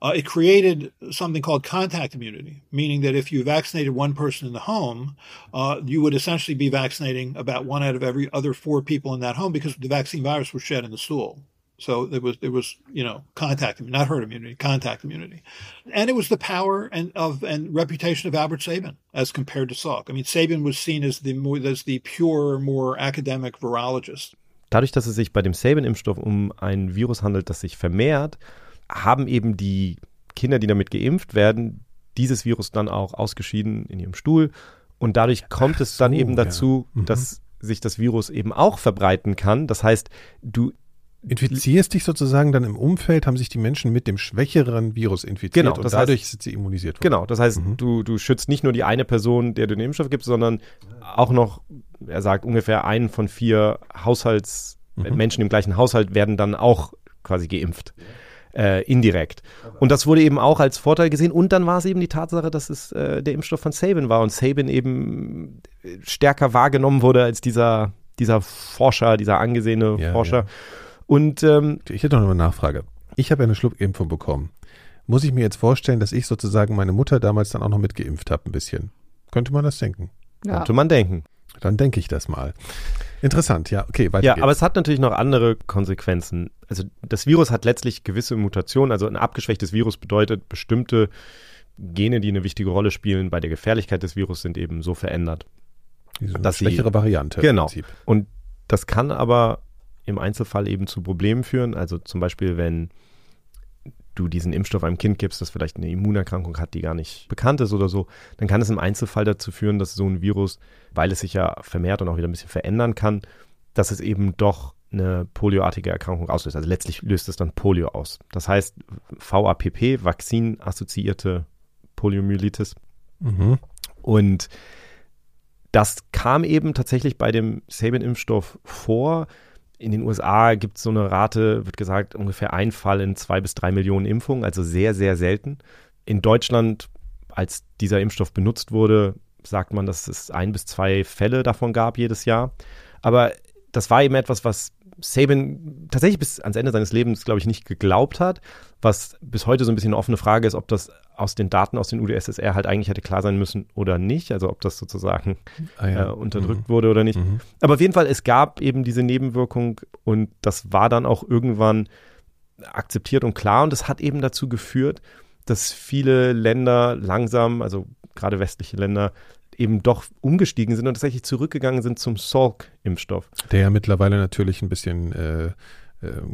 Uh, it created something called contact immunity, meaning that if you vaccinated one person in the home, uh, you would essentially be vaccinating about one out of every other four people in that home because the vaccine virus was shed in the stool. So it was it was you know contact not herd immunity, contact immunity, and it was the power and of and reputation of Albert Sabin as compared to Salk. I mean, Sabin was seen as the more as the pure, more academic virologist. Dadurch, dass es sich bei dem Sabin-Impfstoff um ein Virus handelt, das sich vermehrt, haben eben die Kinder, die damit geimpft werden, dieses Virus dann auch ausgeschieden in ihrem Stuhl. Und dadurch kommt Ach es dann eben dazu, ja. mhm. dass sich das Virus eben auch verbreiten kann. Das heißt, du Infizierst dich sozusagen dann im Umfeld, haben sich die Menschen mit dem schwächeren Virus infiziert genau, und dadurch heißt, sind sie immunisiert worden. Genau, das heißt, mhm. du, du schützt nicht nur die eine Person, der du den Impfstoff gibst, sondern auch noch, er sagt, ungefähr einen von vier Haushalts, mhm. Menschen im gleichen Haushalt werden dann auch quasi geimpft äh, indirekt. Und das wurde eben auch als Vorteil gesehen. Und dann war es eben die Tatsache, dass es äh, der Impfstoff von Sabin war und Sabin eben stärker wahrgenommen wurde als dieser, dieser Forscher, dieser angesehene ja, Forscher. Ja. Und ähm, ich hätte noch eine Nachfrage. Ich habe ja eine Schluckimpfung bekommen. Muss ich mir jetzt vorstellen, dass ich sozusagen meine Mutter damals dann auch noch mitgeimpft habe, ein bisschen? Könnte man das denken? Ja. Könnte man denken. Dann denke ich das mal. Interessant, ja, okay, weiter Ja, geht's. aber es hat natürlich noch andere Konsequenzen. Also das Virus hat letztlich gewisse Mutationen. Also ein abgeschwächtes Virus bedeutet, bestimmte Gene, die eine wichtige Rolle spielen bei der Gefährlichkeit des Virus, sind eben so verändert. Diese dass schwächere sie, Variante. Genau. Und das kann aber im Einzelfall eben zu Problemen führen. Also zum Beispiel, wenn du diesen Impfstoff einem Kind gibst, das vielleicht eine Immunerkrankung hat, die gar nicht bekannt ist oder so, dann kann es im Einzelfall dazu führen, dass so ein Virus, weil es sich ja vermehrt und auch wieder ein bisschen verändern kann, dass es eben doch eine polioartige Erkrankung auslöst. Also letztlich löst es dann Polio aus. Das heißt VAPP, Vakzin-assoziierte Poliomyelitis. Mhm. Und das kam eben tatsächlich bei dem Sabin-Impfstoff vor in den USA gibt es so eine Rate, wird gesagt, ungefähr ein Fall in zwei bis drei Millionen Impfungen, also sehr, sehr selten. In Deutschland, als dieser Impfstoff benutzt wurde, sagt man, dass es ein bis zwei Fälle davon gab jedes Jahr. Aber das war eben etwas, was Sabin tatsächlich bis ans Ende seines Lebens, glaube ich, nicht geglaubt hat, was bis heute so ein bisschen eine offene Frage ist, ob das aus den Daten aus den UdSSR halt eigentlich hätte klar sein müssen oder nicht, also ob das sozusagen ah, ja. äh, unterdrückt mhm. wurde oder nicht. Mhm. Aber auf jeden Fall, es gab eben diese Nebenwirkung und das war dann auch irgendwann akzeptiert und klar und es hat eben dazu geführt, dass viele Länder langsam, also gerade westliche Länder, eben doch umgestiegen sind und tatsächlich zurückgegangen sind zum Salk-Impfstoff. Der ja mittlerweile natürlich ein bisschen äh,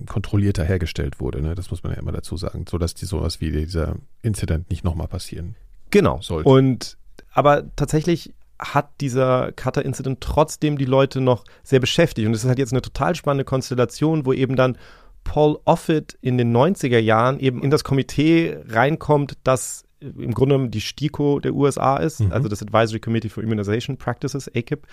kontrollierter hergestellt wurde. Ne? Das muss man ja immer dazu sagen, sodass die sowas wie dieser Incident nicht nochmal passieren genau. sollte. Und aber tatsächlich hat dieser Cutter-Incident trotzdem die Leute noch sehr beschäftigt. Und es ist halt jetzt eine total spannende Konstellation, wo eben dann Paul Offit in den 90er Jahren eben in das Komitee reinkommt, das im Grunde genommen die STIKO der USA ist, mhm. also das Advisory Committee for Immunization Practices, AKIP.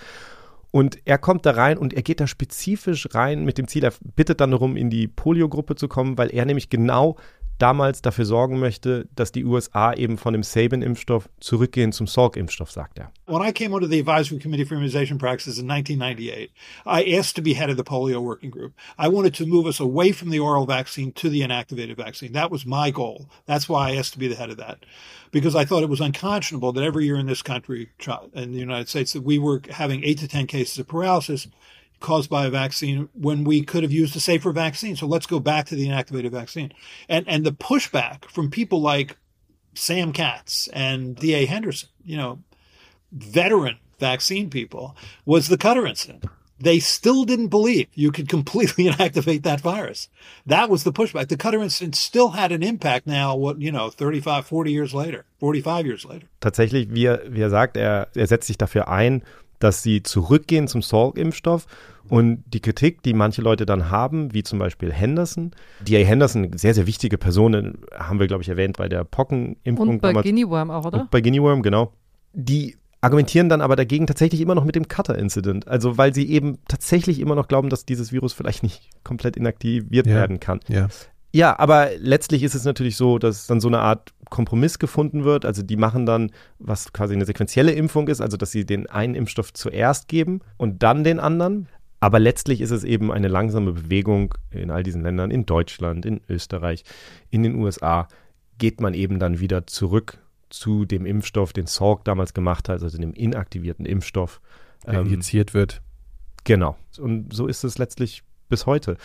Und er kommt da rein und er geht da spezifisch rein mit dem Ziel, er bittet dann darum, in die Polio-Gruppe zu kommen, weil er nämlich genau damals dafür sorgen möchte, dass die USA eben von dem Sabin-Impfstoff zurückgehen zum Salk-Impfstoff, sagt er. When I came under the Advisory Committee for Immunization Practices in 1998, I asked to be head of the polio working group. I wanted to move us away from the oral vaccine to the inactivated vaccine. That was my goal. That's why I asked to be the head of that. Because I thought it was unconscionable that every year in this country, in the United States, that we were having eight to 10 cases of paralysis caused by a vaccine when we could have used a safer vaccine. So let's go back to the inactivated vaccine. And and the pushback from people like Sam Katz and D.A. Henderson, you know, veteran vaccine people, was the Cutter incident. They still didn't believe you could completely inactivate that virus. That was the pushback. The Cutter incident still had an impact now, what, you know, 35, 40 years later, 45 years later. Tatsächlich, wie er, wie er sagt, er, er setzt sich dafür ein, dass sie zurückgehen zum Salk-Impfstoff. Und die Kritik, die manche Leute dann haben, wie zum Beispiel Henderson, D.A. Henderson, sehr, sehr wichtige Person, haben wir, glaube ich, erwähnt bei der Pockenimpfung. Und bei Guinea Worm auch, oder? Und bei Guinea Worm, genau. Die argumentieren dann aber dagegen tatsächlich immer noch mit dem Cutter-Incident. Also weil sie eben tatsächlich immer noch glauben, dass dieses Virus vielleicht nicht komplett inaktiviert Ja. werden kann. Ja. Ja, aber letztlich ist es natürlich so, dass dann so eine Art Kompromiss gefunden wird. Also die machen dann, was quasi eine sequentielle Impfung ist, also dass sie den einen Impfstoff zuerst geben und dann den anderen. Aber letztlich ist es eben eine langsame Bewegung in all diesen Ländern, in Deutschland, in Österreich, in den USA, geht man eben dann wieder zurück zu dem Impfstoff, den Salk damals gemacht hat, also dem inaktivierten Impfstoff. Der Ähm, injiziert wird. genau. Und so ist es letztlich bis heute.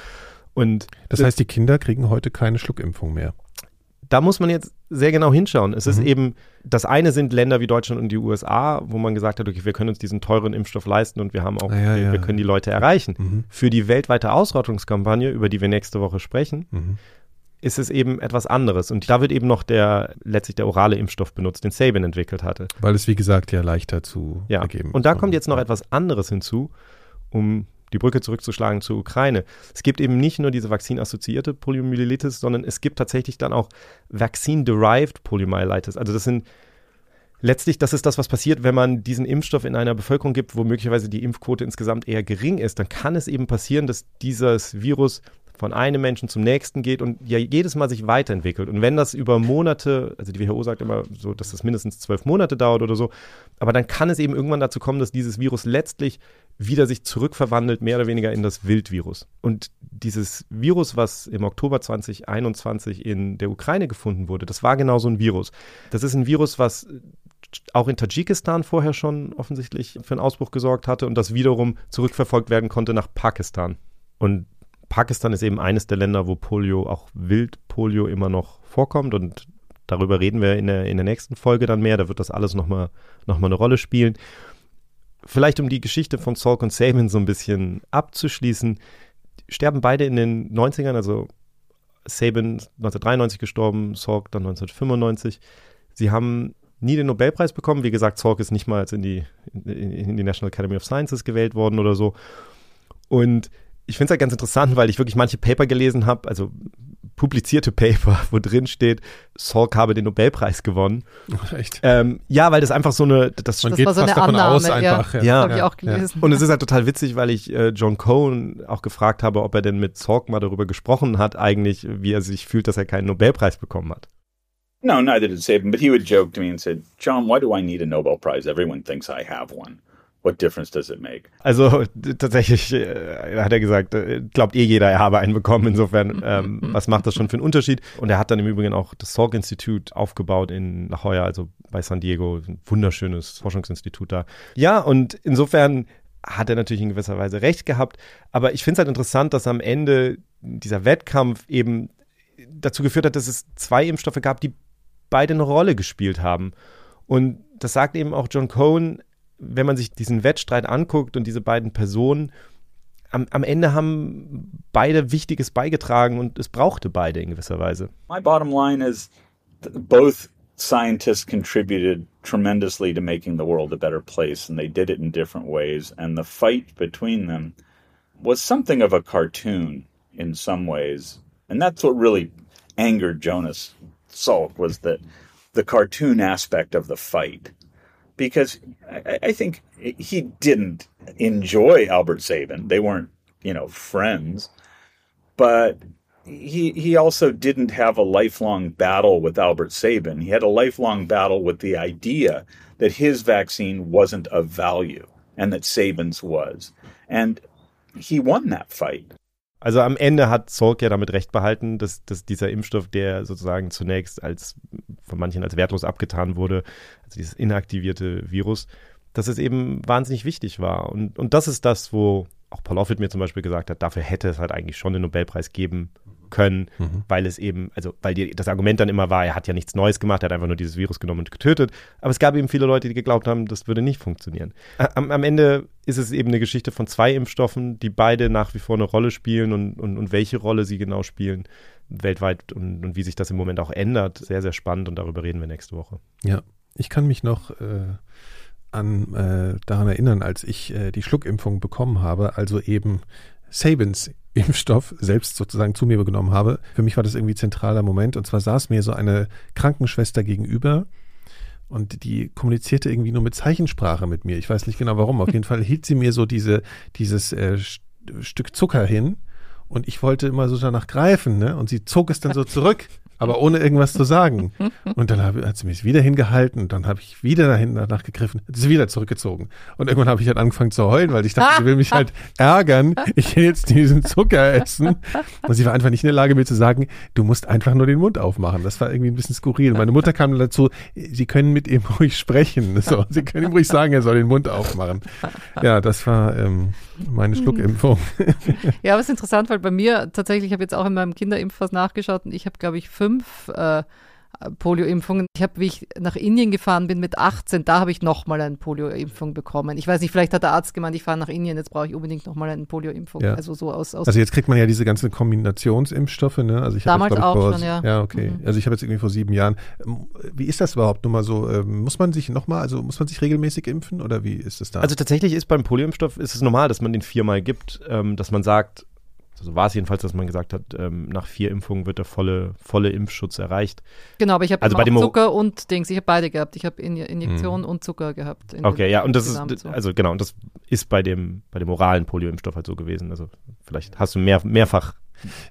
Und Das heißt, die Kinder kriegen heute keine Schluckimpfung mehr. Da muss man jetzt sehr genau hinschauen. Es ist Mhm. eben, das eine sind Länder wie Deutschland und die USA, wo man gesagt hat, okay, wir können uns diesen teuren Impfstoff leisten und wir haben auch, Ah, ja, wir, ja. wir können die Leute erreichen. Mhm. Für die weltweite Ausrottungskampagne, über die wir nächste Woche sprechen, Mhm. ist es eben etwas anderes. Und da wird eben noch der, letztlich der orale Impfstoff benutzt, den Sabin entwickelt hatte. Weil es, wie gesagt, ja leichter zu Ja. ergeben Und da ist. kommt jetzt noch etwas anderes hinzu, um die Brücke zurückzuschlagen zur Ukraine. Es gibt eben nicht nur diese vakzinassoziierte Poliomyelitis, sondern es gibt tatsächlich dann auch Vaccine-derived Poliomyelitis. Also das sind letztlich, das ist das, was passiert, wenn man diesen Impfstoff in einer Bevölkerung gibt, wo möglicherweise die Impfquote insgesamt eher gering ist. Dann kann es eben passieren, dass dieses Virus von einem Menschen zum nächsten geht und ja jedes Mal sich weiterentwickelt. Und wenn das über Monate, also die WHO sagt immer so, dass das mindestens zwölf Monate dauert oder so, aber dann kann es eben irgendwann dazu kommen, dass dieses Virus letztlich wieder sich zurückverwandelt, mehr oder weniger in das Wildvirus. Und dieses Virus, was im Oktober 2021 in der Ukraine gefunden wurde, das war genau so ein Virus. Das ist ein Virus, was auch in Tadschikistan vorher schon offensichtlich für einen Ausbruch gesorgt hatte und das wiederum zurückverfolgt werden konnte nach Pakistan. Und Pakistan ist eben eines der Länder, wo Polio, auch Wildpolio immer noch vorkommt und darüber reden wir in der, in der nächsten Folge dann mehr, da wird das alles nochmal noch mal eine Rolle spielen. Vielleicht um die Geschichte von Salk und Sabin so ein bisschen abzuschließen, sterben beide in den 90ern, also Sabin 1993 gestorben, Salk dann 1995. Sie haben nie den Nobelpreis bekommen. Wie gesagt, Salk ist nicht mal in die, in, in die National Academy of Sciences gewählt worden oder so. Und ich finde es halt ganz interessant, weil ich wirklich manche Paper gelesen habe, also publizierte Paper, wo drin steht, Salk habe den Nobelpreis gewonnen. Echt? Ähm, ja, weil das einfach so eine, das, Man Das geht war so fast eine davon aus Annahme, ja. einfach. Ja. Habe ich auch gelesen. und es ist halt total witzig, weil ich äh, John Cohen auch gefragt habe, ob er denn mit Salk mal darüber gesprochen hat, eigentlich, wie er sich fühlt, dass er keinen Nobelpreis bekommen hat. No, neither did Saban, but he would joke to me and said, John, why do I need a Nobel Prize? Everyone thinks I have one. What difference does it make? Also tatsächlich äh, hat er gesagt, äh, glaubt eh jeder, er habe einen bekommen. Insofern, ähm, was macht das schon für einen Unterschied? Und er hat dann im Übrigen auch das Salk Institute aufgebaut in La Jolla, also bei San Diego. Ein wunderschönes Forschungsinstitut da. Ja, und insofern hat er natürlich in gewisser Weise recht gehabt. Aber ich finde es halt interessant, dass am Ende dieser Wettkampf eben dazu geführt hat, dass es zwei Impfstoffe gab, die beide eine Rolle gespielt haben. Und das sagt eben auch John Cohen, wenn man sich diesen Wettstreit anguckt und diese beiden Personen, am, am Ende haben beide Wichtiges beigetragen und es brauchte beide in gewisser Weise. My bottom line is th- both scientists contributed tremendously to making the world a better place, and they did it in different ways. And the fight between them was something of a cartoon in some ways. And that's what really angered Jonas Salk was that the cartoon aspect of the fight. Because I, I think he didn't enjoy Albert Sabin. They weren't, you know, friends. But he he also didn't have a lifelong battle with Albert Sabin. He had a lifelong battle with the idea that his vaccine wasn't of value and that Sabin's was. And he won that fight. Also am Ende hat Salk ja damit recht behalten, dass, dass dieser Impfstoff, der sozusagen zunächst als von manchen als wertlos abgetan wurde, also dieses inaktivierte Virus, dass es eben wahnsinnig wichtig war. Und, und das ist das, wo auch Paul Offit mir zum Beispiel gesagt hat, dafür hätte es halt eigentlich schon den Nobelpreis geben können, mhm. weil es eben, also weil die, das Argument dann immer war, er hat ja nichts Neues gemacht, er hat einfach nur dieses Virus genommen und getötet. Aber es gab eben viele Leute, die geglaubt haben, das würde nicht funktionieren. Am, am Ende ist es eben eine Geschichte von zwei Impfstoffen, die beide nach wie vor eine Rolle spielen und, und, und welche Rolle sie genau spielen weltweit und, und wie sich das im Moment auch ändert. Sehr, sehr spannend und darüber reden wir nächste Woche. Ja, ich kann mich noch äh, an äh, daran erinnern, als ich äh, die Schluckimpfung bekommen habe, also eben Sabins Impfstoff selbst sozusagen zu mir genommen habe. Für mich war das irgendwie zentraler Moment. Und zwar saß mir so eine Krankenschwester gegenüber und die kommunizierte irgendwie nur mit Zeichensprache mit mir. Ich weiß nicht genau warum. Auf jeden Fall hielt sie mir so diese, dieses äh, Stück Zucker hin und ich wollte immer so danach greifen, ne? Und sie zog es dann so zurück aber ohne irgendwas zu sagen. Und dann hab, hat sie mich wieder hingehalten dann habe ich wieder dahin danach gegriffen, hat sie wieder zurückgezogen. Und irgendwann habe ich halt angefangen zu heulen, weil ich dachte, sie will mich halt ärgern. Ich will jetzt diesen Zucker essen. Und sie war einfach nicht in der Lage, mir zu sagen, du musst einfach nur den Mund aufmachen. Das war irgendwie ein bisschen skurril. Meine Mutter kam dazu, sie können mit ihm ruhig sprechen. So, sie können ihm ruhig sagen, er soll den Mund aufmachen. Ja, das war ähm, meine Schluckimpfung. Ja, aber es ist interessant, weil bei mir tatsächlich, ich habe jetzt auch in meinem Kinderimpfpass nachgeschaut und ich habe, glaube ich, fünf fünf äh, Polio-Impfungen. Ich habe, wie ich nach Indien gefahren bin mit 18, da habe ich nochmal eine Polio-Impfung bekommen. Ich weiß nicht, vielleicht hat der Arzt gemeint, ich fahre nach Indien, jetzt brauche ich unbedingt nochmal eine Polio-Impfung. Ja. Also so aus, aus Also jetzt kriegt man ja diese ganzen Kombinationsimpfstoffe, ne? Also ich Damals jetzt, auch vor, schon, ja. Ja, okay. Mhm. Also ich habe jetzt irgendwie vor sieben Jahren. Wie ist das überhaupt nur mal so? Ähm, muss man sich nochmal, also muss man sich regelmäßig impfen oder wie ist das da? Also tatsächlich ist beim Polioimpfstoff ist es normal, dass man den viermal gibt, ähm, dass man sagt, also war es jedenfalls, dass man gesagt hat, ähm, nach vier Impfungen wird der volle, volle Impfschutz erreicht. Genau, aber ich habe also bei dem Zucker und Dings, ich habe beide gehabt. Ich habe Injektion hm. und Zucker gehabt. Okay, ja, und das ist, also genau, und das ist bei dem, bei dem oralen Polioimpfstoff halt so gewesen. Also vielleicht hast du mehr, mehrfach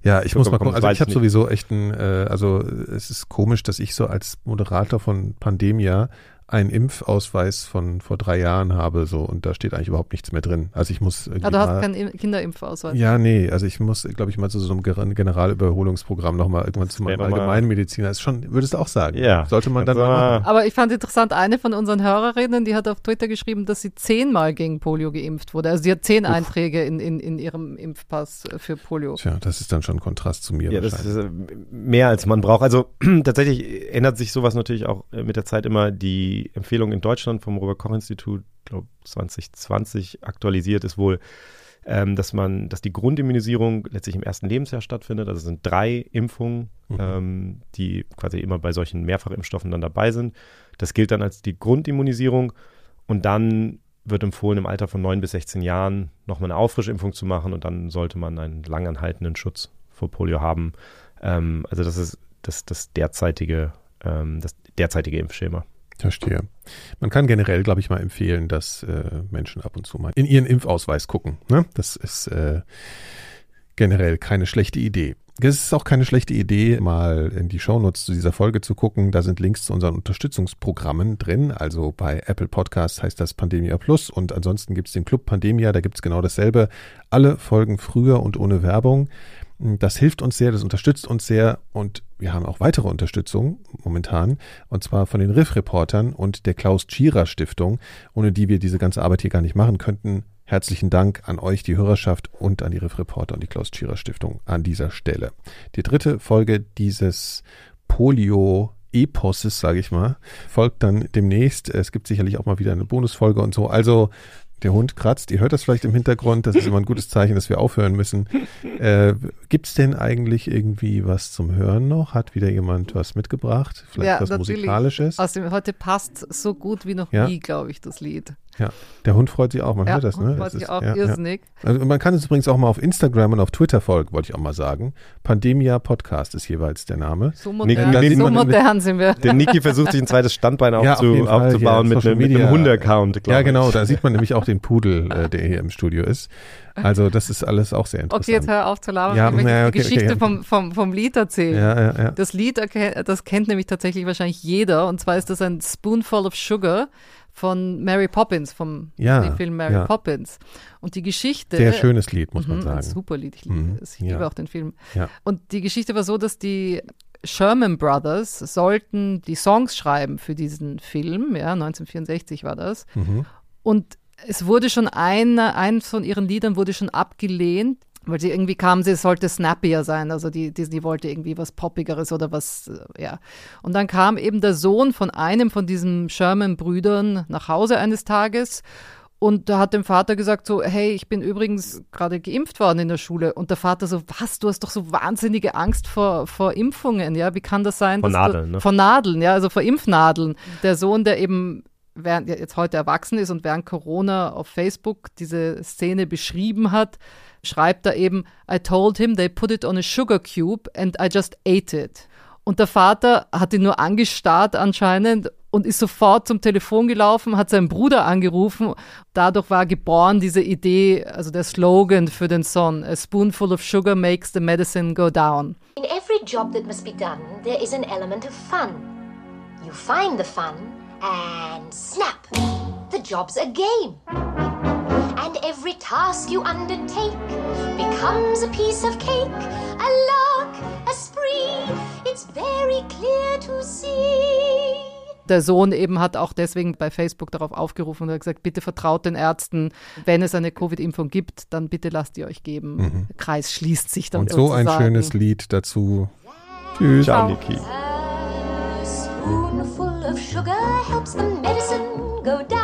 ja, ich muss mal gucken. Also ich habe sowieso echt ein, äh, also es ist komisch, dass ich so als Moderator von Pandemia einen Impfausweis von vor drei Jahren habe, so und da steht eigentlich überhaupt nichts mehr drin. Also ich muss. Ah, du hast keinen Kinderimpfausweis. Ja, nee, also ich muss, glaube ich, mal zu so einem Generalüberholungsprogramm nochmal irgendwann zum Allgemeinmediziner. Ist schon, würdest du auch sagen? Ja. Sollte man dann mal machen. Aber ich fand interessant, eine von unseren Hörerinnen, die hat auf Twitter geschrieben, dass sie zehnmal gegen Polio geimpft wurde. Also sie hat zehn Uff. Einträge in, in, in ihrem Impfpass für Polio. Tja, das ist dann schon ein Kontrast zu mir. Ja, das ist äh, mehr als man braucht. Also tatsächlich ändert sich sowas natürlich auch äh, mit der Zeit immer. Die Empfehlung in Deutschland vom Robert-Koch-Institut, glaube 2020 aktualisiert, ist wohl, ähm, dass man, dass die Grundimmunisierung letztlich im ersten Lebensjahr stattfindet. Also es sind drei Impfungen, mhm. ähm, die quasi immer bei solchen Mehrfachimpfstoffen dann dabei sind. Das gilt dann als die Grundimmunisierung und dann wird empfohlen, im Alter von 9 bis 16 Jahren nochmal eine Auffrischimpfung zu machen und dann sollte man einen langanhaltenden Schutz vor Polio haben. Ähm, also das ist das, das derzeitige, ähm, das derzeitige Impfschema. Verstehe. Man kann generell, glaube ich, mal empfehlen, dass äh, Menschen ab und zu mal in ihren Impfausweis gucken. Ne? Das ist äh, generell keine schlechte Idee. Es ist auch keine schlechte Idee, mal in die Shownotes zu dieser Folge zu gucken. Da sind Links zu unseren Unterstützungsprogrammen drin. Also bei Apple Podcasts heißt das Pandemia Plus und ansonsten gibt es den Club Pandemia, da gibt es genau dasselbe. Alle Folgen früher und ohne Werbung. Das hilft uns sehr, das unterstützt uns sehr und wir haben auch weitere Unterstützung momentan und zwar von den Riff-Reportern und der Klaus Tschira Stiftung, ohne die wir diese ganze Arbeit hier gar nicht machen könnten. Herzlichen Dank an euch, die Hörerschaft und an die Riff-Reporter und die Klaus Tschira Stiftung an dieser Stelle. Die dritte Folge dieses Polio Eposes, sage ich mal, folgt dann demnächst. Es gibt sicherlich auch mal wieder eine Bonusfolge und so. Also der Hund kratzt. Ihr hört das vielleicht im Hintergrund. Das ist immer ein gutes Zeichen, dass wir aufhören müssen. Äh, Gibt es denn eigentlich irgendwie was zum Hören noch? Hat wieder jemand was mitgebracht? Vielleicht ja, was natürlich. Musikalisches? Außerdem, heute passt so gut wie noch ja? nie, glaube ich, das Lied. Ja, der Hund freut sich auch, man ja, hört das, ne? freut Das sich ist- auch ja, ja. irrsinnig. Also man kann es übrigens auch mal auf Instagram und auf Twitter folgen, wollte ich auch mal sagen. Pandemia Podcast ist jeweils der Name. So modern, nee, so modern sind wir. Der Niki versucht sich ein zweites Standbein Ja, auf aufzu, Fall, aufzubauen mit, einem, mit einem Hunde-Account, Ja, glaube ich. genau, da sieht man nämlich auch den Pudel, äh, der hier im Studio ist. Also das ist alles auch sehr interessant. Okay, jetzt hör auf zu labern. Ja, ich möchte ja, die okay, Geschichte okay, ja. vom, vom, vom Lied erzählen. ja, ja, ja. Das Lied, das kennt nämlich tatsächlich wahrscheinlich jeder. Und zwar ist das ein Spoonful of Sugar von Mary Poppins, vom Ja, Disney-Film Mary ja. Poppins. Und die Geschichte. Sehr schönes Lied, muss man Mhm, Ein sagen. super Lied, ich liebe Mhm, es. Ich ja. liebe auch den Film. Und die Geschichte war so, dass die Sherman Brothers sollten die Songs schreiben für diesen Film, ja, 1964 war das. Mhm. Und es wurde schon einer, eins von ihren Liedern wurde schon abgelehnt, weil sie irgendwie kamen, sie sollte snappier sein. Also die Disney wollte irgendwie was Poppigeres oder was, äh, ja. Und dann kam eben der Sohn von einem von diesen Sherman-Brüdern nach Hause eines Tages. Und da hat dem Vater gesagt so, hey, ich bin übrigens gerade geimpft worden in der Schule. Und der Vater so, was, du hast doch so wahnsinnige Angst vor, vor Impfungen, ja? Wie kann das sein? Vor Nadeln, du, ne? Vor Nadeln, ja, also vor Impfnadeln. Der Sohn, der eben während jetzt heute erwachsen ist und während Corona auf Facebook diese Szene beschrieben hat, schreibt er eben, I told him they put it on a sugar cube and I just ate it. Und der Vater hat ihn nur angestarrt anscheinend und ist sofort zum Telefon gelaufen, hat seinen Bruder angerufen. Dadurch war geboren diese Idee, also der Slogan für den Song, A spoonful of sugar makes the medicine go down. In every job that must be done, there is an element of fun. You find the fun, and snap! The job's a game. And every task you undertake becomes a piece of cake, a lark, a spree. It's very clear to see. Der Sohn eben hat auch deswegen bei Facebook darauf aufgerufen und hat gesagt, bitte vertraut den Ärzten, wenn es eine Covid-Impfung gibt, dann bitte lasst ihr euch geben. Der Kreis schließt sich dann Und so ein schönes Lied dazu. Tschüss. Ciao, Niki. A spoonful of sugar helps the medicine go down.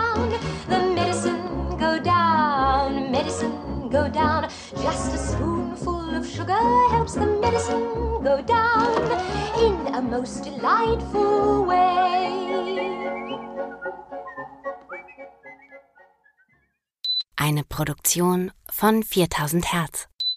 Down. Just a spoonful of sugar helps the medicine go down in a most delightful way. Eine Produktion von 4000 Hertz.